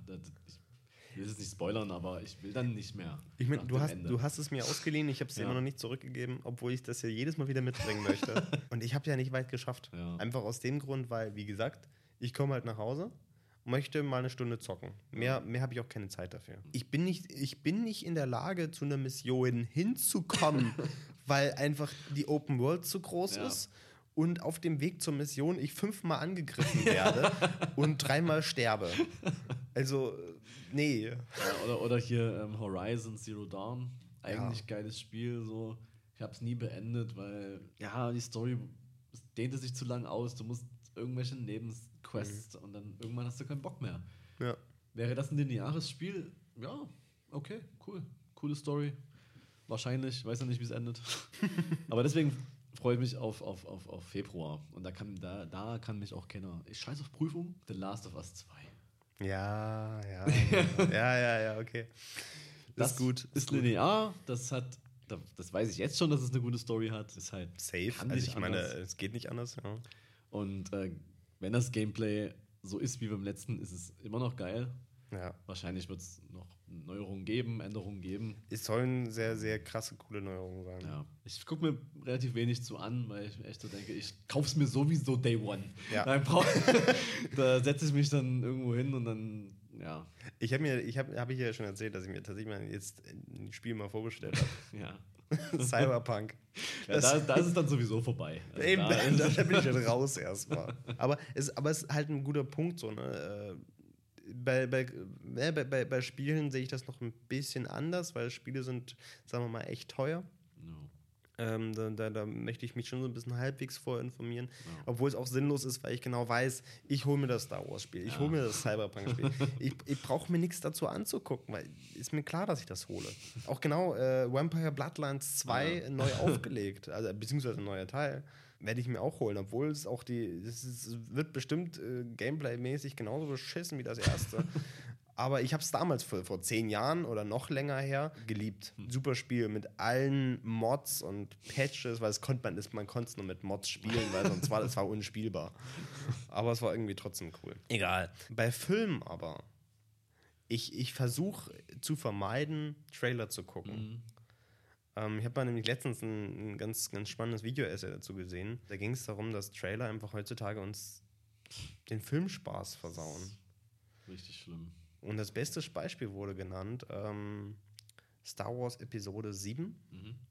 S2: Ich will es nicht spoilern, aber ich will dann nicht mehr.
S1: Ich meine, du hast,
S2: Ende.
S1: du hast es mir ausgeliehen, ich habe es dir
S2: Ja.
S1: immer noch nicht zurückgegeben, obwohl ich das ja jedes Mal wieder mitbringen möchte. Und ich habe ja nicht weit geschafft.
S2: Ja.
S1: Einfach aus dem Grund, weil, wie gesagt, ich komme halt nach Hause, möchte mal eine Stunde zocken. Mehr, mehr habe ich auch keine Zeit dafür. Ich bin, nicht, ich bin nicht in der Lage, zu einer Mission hinzukommen, weil einfach die Open World zu groß
S2: Ja.
S1: ist. Und auf dem Weg zur Mission ich fünfmal angegriffen werde und dreimal sterbe. Also, nee.
S2: Ja, oder, oder hier ähm, Horizon Zero Dawn. Eigentlich geiles Spiel. So. Ich habe es nie beendet, weil ja, die Story dehnte sich zu lang aus. Du musst irgendwelche Nebenquests und dann irgendwann hast du keinen Bock mehr.
S1: Ja.
S2: Wäre das ein lineares Spiel? Ja, okay, cool. Coole Story. Wahrscheinlich, weiß ja nicht, wie es endet. Aber deswegen freue ich mich auf, auf, auf, auf Februar. Und da kann, da, da kann mich auch keiner. Ich scheiß auf Prüfung. The Last of Us 2.
S1: Ja, ja. ja, ja, ja, okay.
S2: Das
S1: ist gut.
S2: Ist linear, das hat, da- das weiß ich jetzt schon, dass es eine gute Story hat. Ist halt
S1: Safe. Also ich meine,
S2: anders.
S1: es geht nicht anders. Ja.
S2: Und äh, wenn das Gameplay so ist wie beim letzten, ist es immer noch geil.
S1: Ja.
S2: Wahrscheinlich wird es noch Neuerungen geben, Änderungen geben.
S1: Es sollen sehr, sehr krasse, coole Neuerungen sein.
S2: Ja. Ich gucke mir relativ wenig zu an, weil ich mir echt so denke, ich kaufe es mir sowieso Day One.
S1: Ja.
S2: Dann da setze ich mich dann irgendwo hin und dann, ja,
S1: Ich habe mir, ich habe hab ich ja schon erzählt, dass ich mir tatsächlich mal jetzt ein Spiel mal vorgestellt
S2: ja.
S1: habe. Cyberpunk.
S2: ja da, da ist es dann sowieso vorbei. Also
S1: Eben,
S2: da
S1: da, bin ich dann raus erstmal. Aber es, aber es ist halt ein guter Punkt, so, ne? Bei, bei, äh, bei, bei, bei Spielen sehe ich das noch ein bisschen anders, weil Spiele sind, sagen wir mal, echt teuer.
S2: No.
S1: Ähm, da, da, da möchte ich mich schon so ein bisschen halbwegs vorinformieren.
S2: Ja.
S1: Obwohl es auch sinnlos ist, weil ich genau weiß, ich hole mir das Star Wars-Spiel, ich
S2: Ja.
S1: hole mir das Cyberpunk-Spiel. ich ich brauche mir nichts dazu anzugucken, weil ist mir klar, dass ich das hole. Auch genau äh, Vampire Bloodlines 2
S2: Ja.
S1: neu aufgelegt, also beziehungsweise ein neuer Teil. Werde ich mir auch holen, obwohl es auch die, es wird bestimmt äh, Gameplay-mäßig genauso beschissen wie das erste. Aber ich habe es damals vor, vor zehn Jahren oder noch länger her geliebt. Super Spiel mit allen Mods und Patches, weil es konnte man, ist, man konnte es nur mit Mods spielen, weil sonst war es war unspielbar. Aber es war irgendwie trotzdem cool. Egal. Bei Filmen aber, ich, ich versuche zu vermeiden, Trailer zu gucken. Ähm, ich habe mal nämlich letztens ein, ein ganz, ganz spannendes Video-Essay dazu gesehen. Da ging es darum, dass Trailer einfach heutzutage uns den Filmspaß versauen.
S2: Richtig schlimm.
S1: Und das beste Beispiel wurde genannt, ähm, Star Wars Episode 7.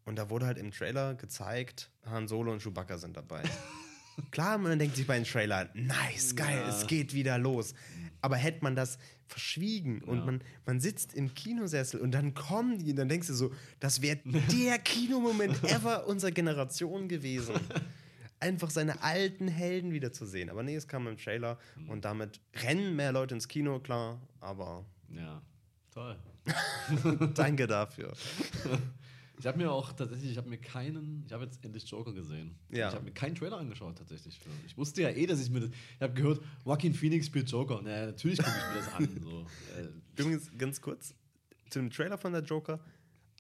S1: Und da wurde halt im Trailer gezeigt, Han Solo und Chewbacca sind dabei. Klar, man denkt sich bei den Trailer, nice, geil,
S2: Ja.
S1: es geht wieder los. Aber hätte man das verschwiegen und
S2: Ja.
S1: man, man sitzt im Kinosessel und dann kommen die und dann denkst du so, das wäre der Kinomoment ever unserer Generation gewesen. Einfach seine alten Helden wiederzusehen. Aber nee, es kam im Trailer und damit rennen mehr Leute ins Kino, klar, aber
S2: Ja, toll.
S1: danke dafür.
S2: Ich habe mir auch tatsächlich, ich habe mir keinen, ich habe jetzt endlich Joker gesehen.
S1: Ja.
S2: Ich habe mir keinen Trailer angeschaut tatsächlich. Für. Ich wusste ja eh, dass ich mir das, ich habe gehört, Joaquin Phoenix spielt Joker. Naja, natürlich gucke ich mir das an. So.
S1: Übrigens, ganz kurz, zum Trailer von der Joker.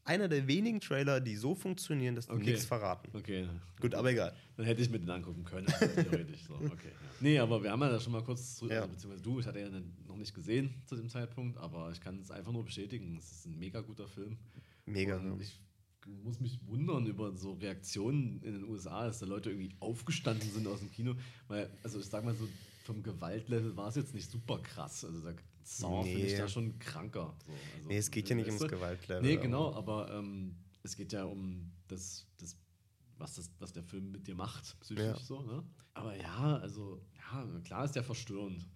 S1: Einer der wenigen Trailer, die so funktionieren, dass die
S2: Okay.
S1: nichts verraten.
S2: okay,
S1: Gut, aber egal.
S2: dann hätte ich mir den angucken können, theoretisch. So. Okay, ja. Nee, aber wir haben ja da schon mal kurz, zu,
S1: Ja.
S2: also, beziehungsweise du, ich hatte ja noch nicht gesehen zu dem Zeitpunkt, aber ich kann es einfach nur bestätigen. Es ist ein mega guter Film.
S1: Mega.
S2: Und ich muss mich wundern über so Reaktionen in den USA, dass da Leute irgendwie aufgestanden sind aus dem Kino. Weil, also ich sag mal so, vom Gewaltlevel war es jetzt nicht super krass. Also da Saw finde ich
S1: Nee.
S2: da schon kranker. So. Also,
S1: Nee, es geht ja nicht
S2: weißt
S1: ums? Gewaltlevel.
S2: Nee, genau, aber ähm, es geht ja um das, das, was, das, was der Film mit dir macht, psychisch
S1: Ja.
S2: so. Ne? Aber ja, also, ja, klar ist der verstörend.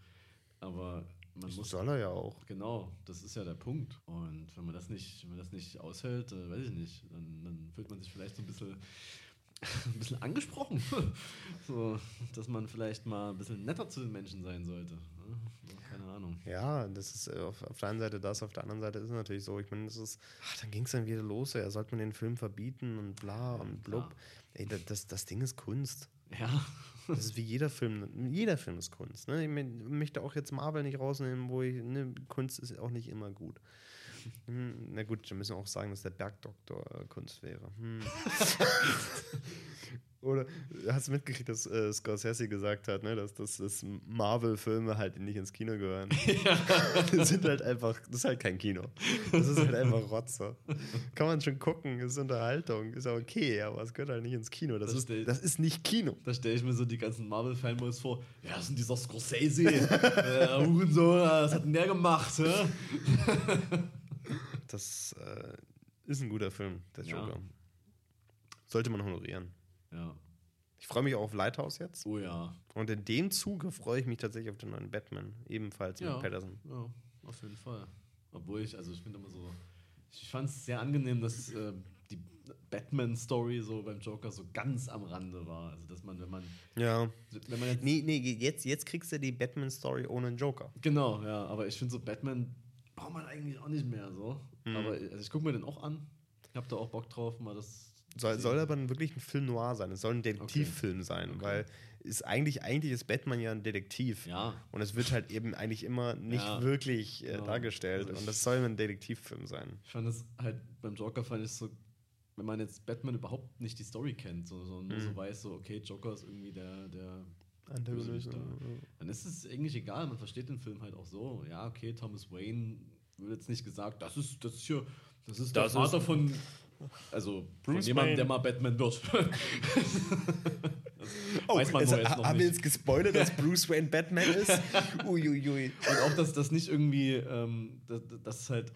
S2: Aber man muss
S1: Soll er ja auch.
S2: Genau, das ist ja der Punkt. Und wenn man das nicht, wenn man das nicht aushält, äh, weiß ich nicht, dann, dann fühlt man sich vielleicht so ein bisschen, ein bisschen angesprochen. so, dass man vielleicht mal ein bisschen netter zu den Menschen sein sollte. ne? Keine Ahnung.
S1: Ja, das ist äh, auf, auf der einen Seite das, auf der anderen Seite ist es natürlich so. Ich meine, das ist, ach, dann ging es dann wieder los. Ja, sollte man den Film verbieten und bla und blub.
S2: klar.
S1: Ey, das, das Ding ist Kunst.
S2: Ja,
S1: Das ist wie jeder Film. Jeder Film ist Kunst. Ne? Ich möchte auch jetzt Marvel nicht rausnehmen, wo ich, ne, Kunst ist auch nicht immer gut. Hm, Na gut, dann müssen wir auch sagen, dass der Bergdoktor äh, Kunst wäre. Hm. Oder hast du mitgekriegt, dass äh, Scorsese gesagt hat, ne, dass, dass, dass Marvel-Filme halt nicht ins Kino gehören? das sind halt einfach, das ist halt kein Kino. Das ist halt einfach Rotze. Kann man schon gucken, ist Unterhaltung, ist auch okay, aber es gehört halt nicht ins Kino. Das,
S2: Das
S1: ist, das ist nicht Kino.
S2: da stelle ich mir so die ganzen Marvel-Fanboys vor. Ja, das ist denn dieser Scorsese. äh, Hurensohn, was hat denn der gemacht?
S1: Das äh, ist ein guter Film, der
S2: Ja.
S1: Joker. Sollte man honorieren.
S2: Ja.
S1: Ich freue mich auch auf Lighthouse jetzt.
S2: Oh ja.
S1: Und in dem Zuge freue ich mich tatsächlich auf den neuen Batman. Ebenfalls
S2: Ja.
S1: mit Patterson.
S2: Ja, auf jeden Fall. Obwohl ich, also ich finde immer so, ich fand es sehr angenehm, dass äh, die Batman-Story so beim Joker so ganz am Rande war. Also dass man, wenn man,
S1: Ja.
S2: wenn man jetzt,
S1: Nee, nee, jetzt, jetzt kriegst du die Batman-Story ohne einen Joker.
S2: genau, ja, aber ich finde so Batman braucht man eigentlich auch nicht mehr so. Aber also ich gucke mir den auch an. Ich habe da auch Bock drauf, mal das.
S1: Soll, soll aber wirklich ein Film noir sein. Es soll ein Detektivfilm sein,
S2: Okay.
S1: weil ist eigentlich, eigentlich ist Batman ja ein Detektiv.
S2: Ja.
S1: Und es wird halt eben eigentlich immer nicht
S2: Ja.
S1: wirklich äh,
S2: Genau.
S1: dargestellt.
S2: Also
S1: Und das soll ein Detektivfilm sein.
S2: Ich fand es halt beim Joker fand ich so, wenn man jetzt Batman überhaupt nicht die Story kennt, so, so nur so weiß, so, okay, Joker ist irgendwie der, der Da. Dann ist es eigentlich egal, man versteht den Film halt auch so. Ja, okay, Thomas Wayne wird jetzt nicht gesagt, das ist, das ist hier, das ist
S1: Das
S2: der
S1: ist-
S2: Vater von, also von
S1: Bruce
S2: jemandem,
S1: Wayne.
S2: der mal Batman wird.
S1: Oh,
S2: Weiß man nur jetzt noch
S1: haben wir
S2: nicht.
S1: jetzt gespoilert, dass Bruce Wayne Batman ist? Uiuiui.
S2: Und auch, dass das nicht irgendwie, ähm, das, das ist halt,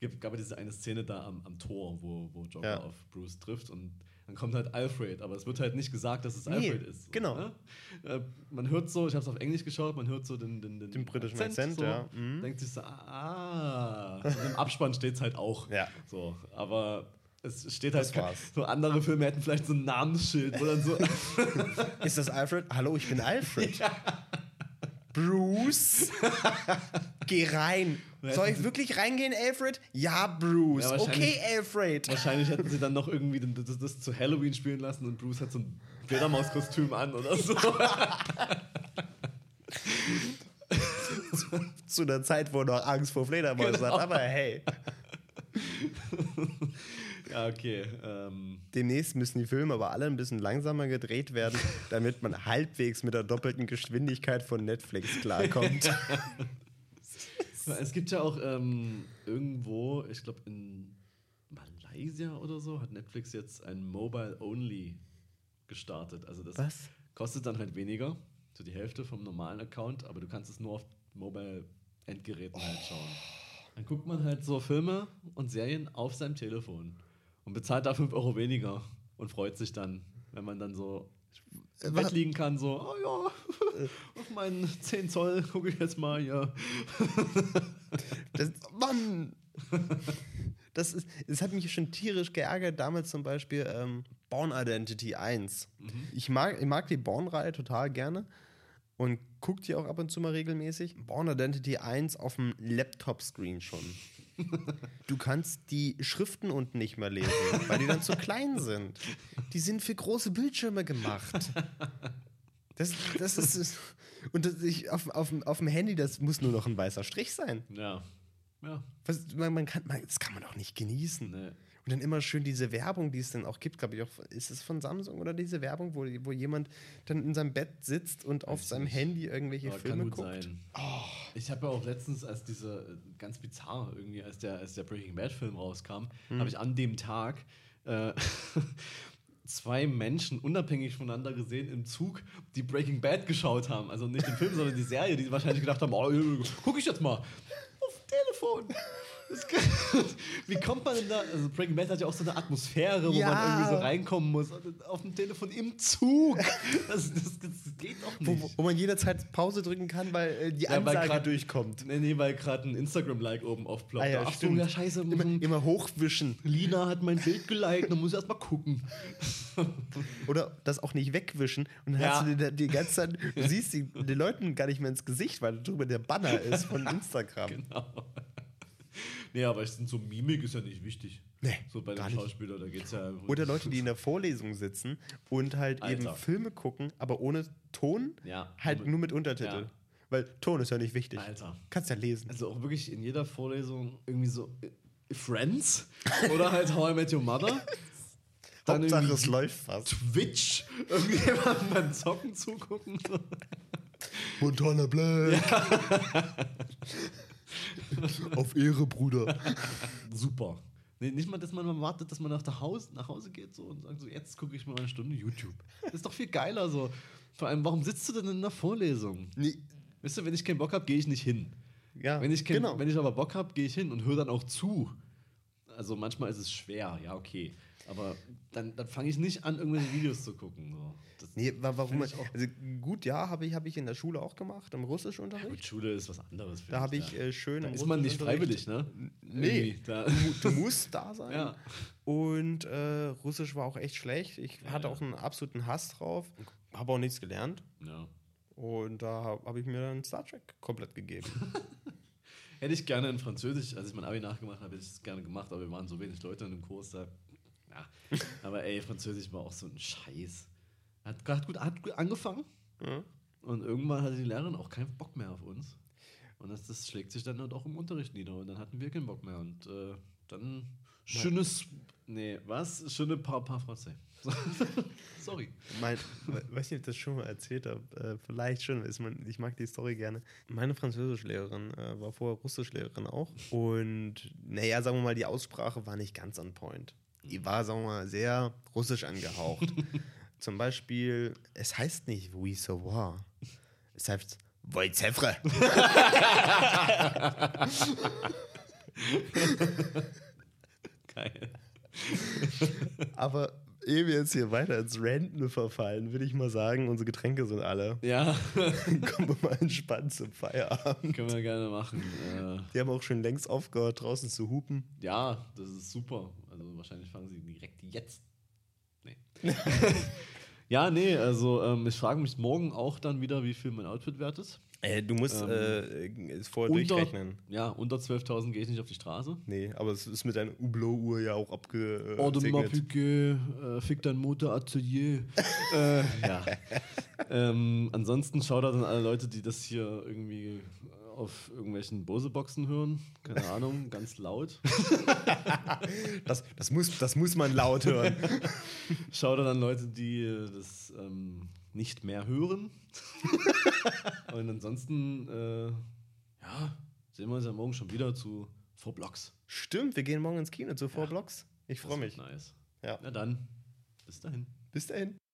S2: gibt, gab ja diese eine Szene da am, am Tor, wo, wo Joker
S1: Ja.
S2: auf Bruce trifft und dann kommt halt Alfred, aber es wird halt nicht gesagt, dass es
S1: Nee,
S2: Alfred ist. so,
S1: genau.
S2: Ne? Äh, man hört so, ich habe es auf Englisch geschaut, man hört so den, den,
S1: Den britischen Akzent,
S2: so,
S1: ja. Mhm.
S2: Denkt sich so, ah, im Abspann steht es halt auch.
S1: Ja.
S2: So, aber es steht halt, so andere Filme hätten vielleicht so ein Namensschild, wo dann so,
S1: Ist das Alfred? Hallo, ich bin Alfred. Bruce? Geh rein. Soll ich wirklich reingehen, Alfred? Ja, Bruce.
S2: Ja,
S1: okay, Alfred.
S2: Wahrscheinlich hätten sie dann noch irgendwie das, das zu Halloween spielen lassen und Bruce hat so ein Fledermauskostüm an oder so.
S1: Zu einer Zeit, wo er noch Angst vor Fledermäusen
S2: Genau.
S1: hat. Aber hey,
S2: ja, okay. Ähm,
S1: demnächst müssen die Filme aber alle ein bisschen langsamer gedreht werden, damit man halbwegs mit der doppelten Geschwindigkeit von Netflix klarkommt.
S2: es gibt ja auch ähm, irgendwo, ich glaube in Malaysia oder so, hat Netflix jetzt ein Mobile-Only gestartet. Also das
S1: Was?
S2: kostet dann halt weniger, so die Hälfte vom normalen Account, aber du kannst es nur auf Mobile-Endgeräten halt schauen. Dann guckt man halt so Filme und Serien auf seinem Telefon und bezahlt da 5 Euro weniger und freut sich dann, wenn man dann so im
S1: wa-
S2: Bett liegen kann, so, oh ja, auf meinen 10 Zoll gucke ich jetzt mal hier.
S1: Das, Mann! Das, ist, das hat mich schon tierisch geärgert. Damals zum Beispiel ähm, Born Identity 1. Ich, mag, ich mag die Born-Reihe total gerne und gucke die auch ab und zu mal regelmäßig. Born Identity 1 auf dem Laptop-Screen schon. Du kannst die Schriften unten nicht mehr lesen, weil die dann zu klein sind. Die sind für große Bildschirme gemacht. Das, das ist. Und das, ich, auf, auf, auf dem Handy, das muss nur noch ein weißer Strich sein.
S2: Ja. Ja.
S1: Was, man, man kann, man, das kann man doch nicht genießen.
S2: Nee.
S1: Und dann immer schön diese Werbung, die es dann auch gibt, glaube ich, auch, ist es von Samsung oder diese Werbung, wo, wo jemand dann in seinem Bett sitzt und auf seinem. Handy irgendwelche
S2: Aber
S1: Filme
S2: kann gut
S1: guckt?
S2: sein. Ich habe ja auch letztens, als diese, äh, ganz bizarr irgendwie, als der, als der Breaking Bad Film rauskam,
S1: Hm.
S2: habe ich an dem Tag äh, zwei Menschen unabhängig voneinander gesehen im Zug, die Breaking Bad geschaut haben. Also nicht den Film, sondern die Serie, die wahrscheinlich gedacht haben, oh, guck ich jetzt mal. Auf dem Telefon. Wie kommt man denn da? Also Breaking Bad hat ja auch so eine Atmosphäre, wo
S1: Ja.
S2: man irgendwie so reinkommen muss. Auf dem Telefon im Zug. Das, das, das geht doch
S1: Wo,
S2: nicht.
S1: wo man jederzeit Pause drücken kann, weil äh, die
S2: Ja, weil
S1: Ansage
S2: grad-
S1: durchkommt.
S2: Nee, nee, weil gerade ein Instagram-Like oben aufploppt.
S1: Ah ja,
S2: Ach
S1: stimmt.
S2: ja, scheiße.
S1: Immer,
S2: Immer,
S1: immer hochwischen.
S2: Lina hat mein Bild geliked, dann muss ich erst mal gucken.
S1: Oder das auch nicht wegwischen. Und dann
S2: Ja.
S1: hast du die, die ganze Zeit, du siehst die, den Leuten gar nicht mehr ins Gesicht, weil drüber der Banner ist von Instagram.
S2: Genau. Nee, aber ich so Mimik ist ja nicht wichtig.
S1: Nee,
S2: So bei den. Schauspielern, da geht's ja.
S1: Oder Leute, die in der Vorlesung sitzen und halt eben
S2: Alter.
S1: Filme gucken, aber ohne Ton,
S2: Ja.
S1: halt nur mit Untertitel.
S2: Ja.
S1: Weil Ton ist ja nicht wichtig.
S2: Alter.
S1: Kannst ja lesen.
S2: Also auch wirklich in jeder Vorlesung irgendwie so äh, Friends oder halt How I Met Your Mother. Dann
S1: Hauptsache es läuft fast.
S2: Twitch, irgendjemandem beim Zocken zugucken.
S1: Montana Black. Auf Ehre, Bruder.
S2: Super. Nee, nicht mal, dass man mal wartet, dass man nach, der Haus, nach Hause geht so und sagt so, jetzt gucke ich mal eine Stunde YouTube. Das ist doch viel geiler so. Vor allem, warum sitzt du denn in einer Vorlesung?
S1: Nee,
S2: Weißt du, wenn ich keinen Bock habe, gehe ich nicht hin.
S1: ja,
S2: Wenn ich, kein,
S1: genau.
S2: wenn ich aber Bock habe, gehe ich hin und höre dann auch zu. Also manchmal ist es schwer, ja, okay. Aber dann, dann fange ich nicht an, irgendwelche Videos zu gucken. So. Das,
S1: Nee, wa- warum?
S2: Ich auch.
S1: Also gut, ja, habe ich, hab ich in der Schule auch gemacht, im
S2: Gut,
S1: Russischunterricht.
S2: Schule ist was anderes.
S1: Da habe ich äh, schön
S2: Da ist man nicht freiwillig, ne?
S1: Nee, du, du musst da sein.
S2: ja.
S1: Und äh, Russisch war auch echt schlecht. Ich
S2: Ja,
S1: hatte
S2: ja.
S1: auch einen absoluten Hass drauf. Habe auch nichts gelernt.
S2: ja.
S1: Und da habe hab ich mir dann Star Trek komplett gegeben.
S2: Hätte ich gerne in Französisch, als ich mein Abi nachgemacht habe, hätte ich es gerne gemacht, aber wir waren so wenig Leute in dem Kurs da. Ja. Aber ey, Französisch war auch so ein Scheiß. Hat, hat, gut, hat gut angefangen
S1: ja.
S2: und irgendwann hatte die Lehrerin auch keinen Bock mehr auf uns. Und das, das schlägt sich dann halt auch im Unterricht nieder und dann hatten wir keinen Bock mehr. Und äh, dann schönes. Nee, was? Schöne paar, paar Français. Sorry.
S1: Mein, we- weiß nicht, ob ich das schon mal erzählt habe. Äh, vielleicht schon. Ist man, ich mag die Story gerne. Meine Französischlehrerin äh, war vorher Russischlehrerin auch. Und naja, sagen wir mal, die Aussprache war nicht ganz on point. Die war, sagen wir mal, sehr russisch angehaucht. Zum Beispiel, es heißt nicht Oui savoir. Es heißt Wojciechre.
S2: Geil.
S1: Aber ehe wir jetzt hier weiter ins Renten verfallen, würde ich mal sagen, unsere Getränke sind alle.
S2: Ja,
S1: Kommen wir mal entspannt zum Feierabend.
S2: können wir gerne machen. Äh,
S1: Die haben auch schon längst aufgehört, draußen zu hupen.
S2: Ja, das ist super. Also wahrscheinlich fangen sie direkt jetzt. Nee. ja, nee, also ähm, ich frage mich morgen auch dann wieder, wie viel mein Outfit wert ist.
S1: Äh, du musst
S2: Ähm,
S1: äh, es vorher
S2: Unter,
S1: durchrechnen.
S2: ja, unter 12.000 gehe ich nicht auf die Straße.
S1: Nee, aber es ist mit deiner Hublot-Uhr ja auch abgesegnet.
S2: Ordre ma Piquet, äh, fick dein Motor Atelier. äh, ja. ähm, ansonsten schaut da dann alle Leute, die das hier irgendwie auf irgendwelchen Bose-Boxen hören. Keine Ahnung, ganz laut.
S1: das, das, muss, das muss man laut hören.
S2: Schau dann an Leute, die äh, das ähm, nicht mehr hören. Und ansonsten, äh, ja, sehen wir uns ja morgen schon wieder zu Four Blocks.
S1: Stimmt, wir gehen morgen ins Kino zu Four Blocks. Ich freue mich.
S2: Nice.
S1: Ja.
S2: Na dann, bis dahin.
S1: Bis dahin.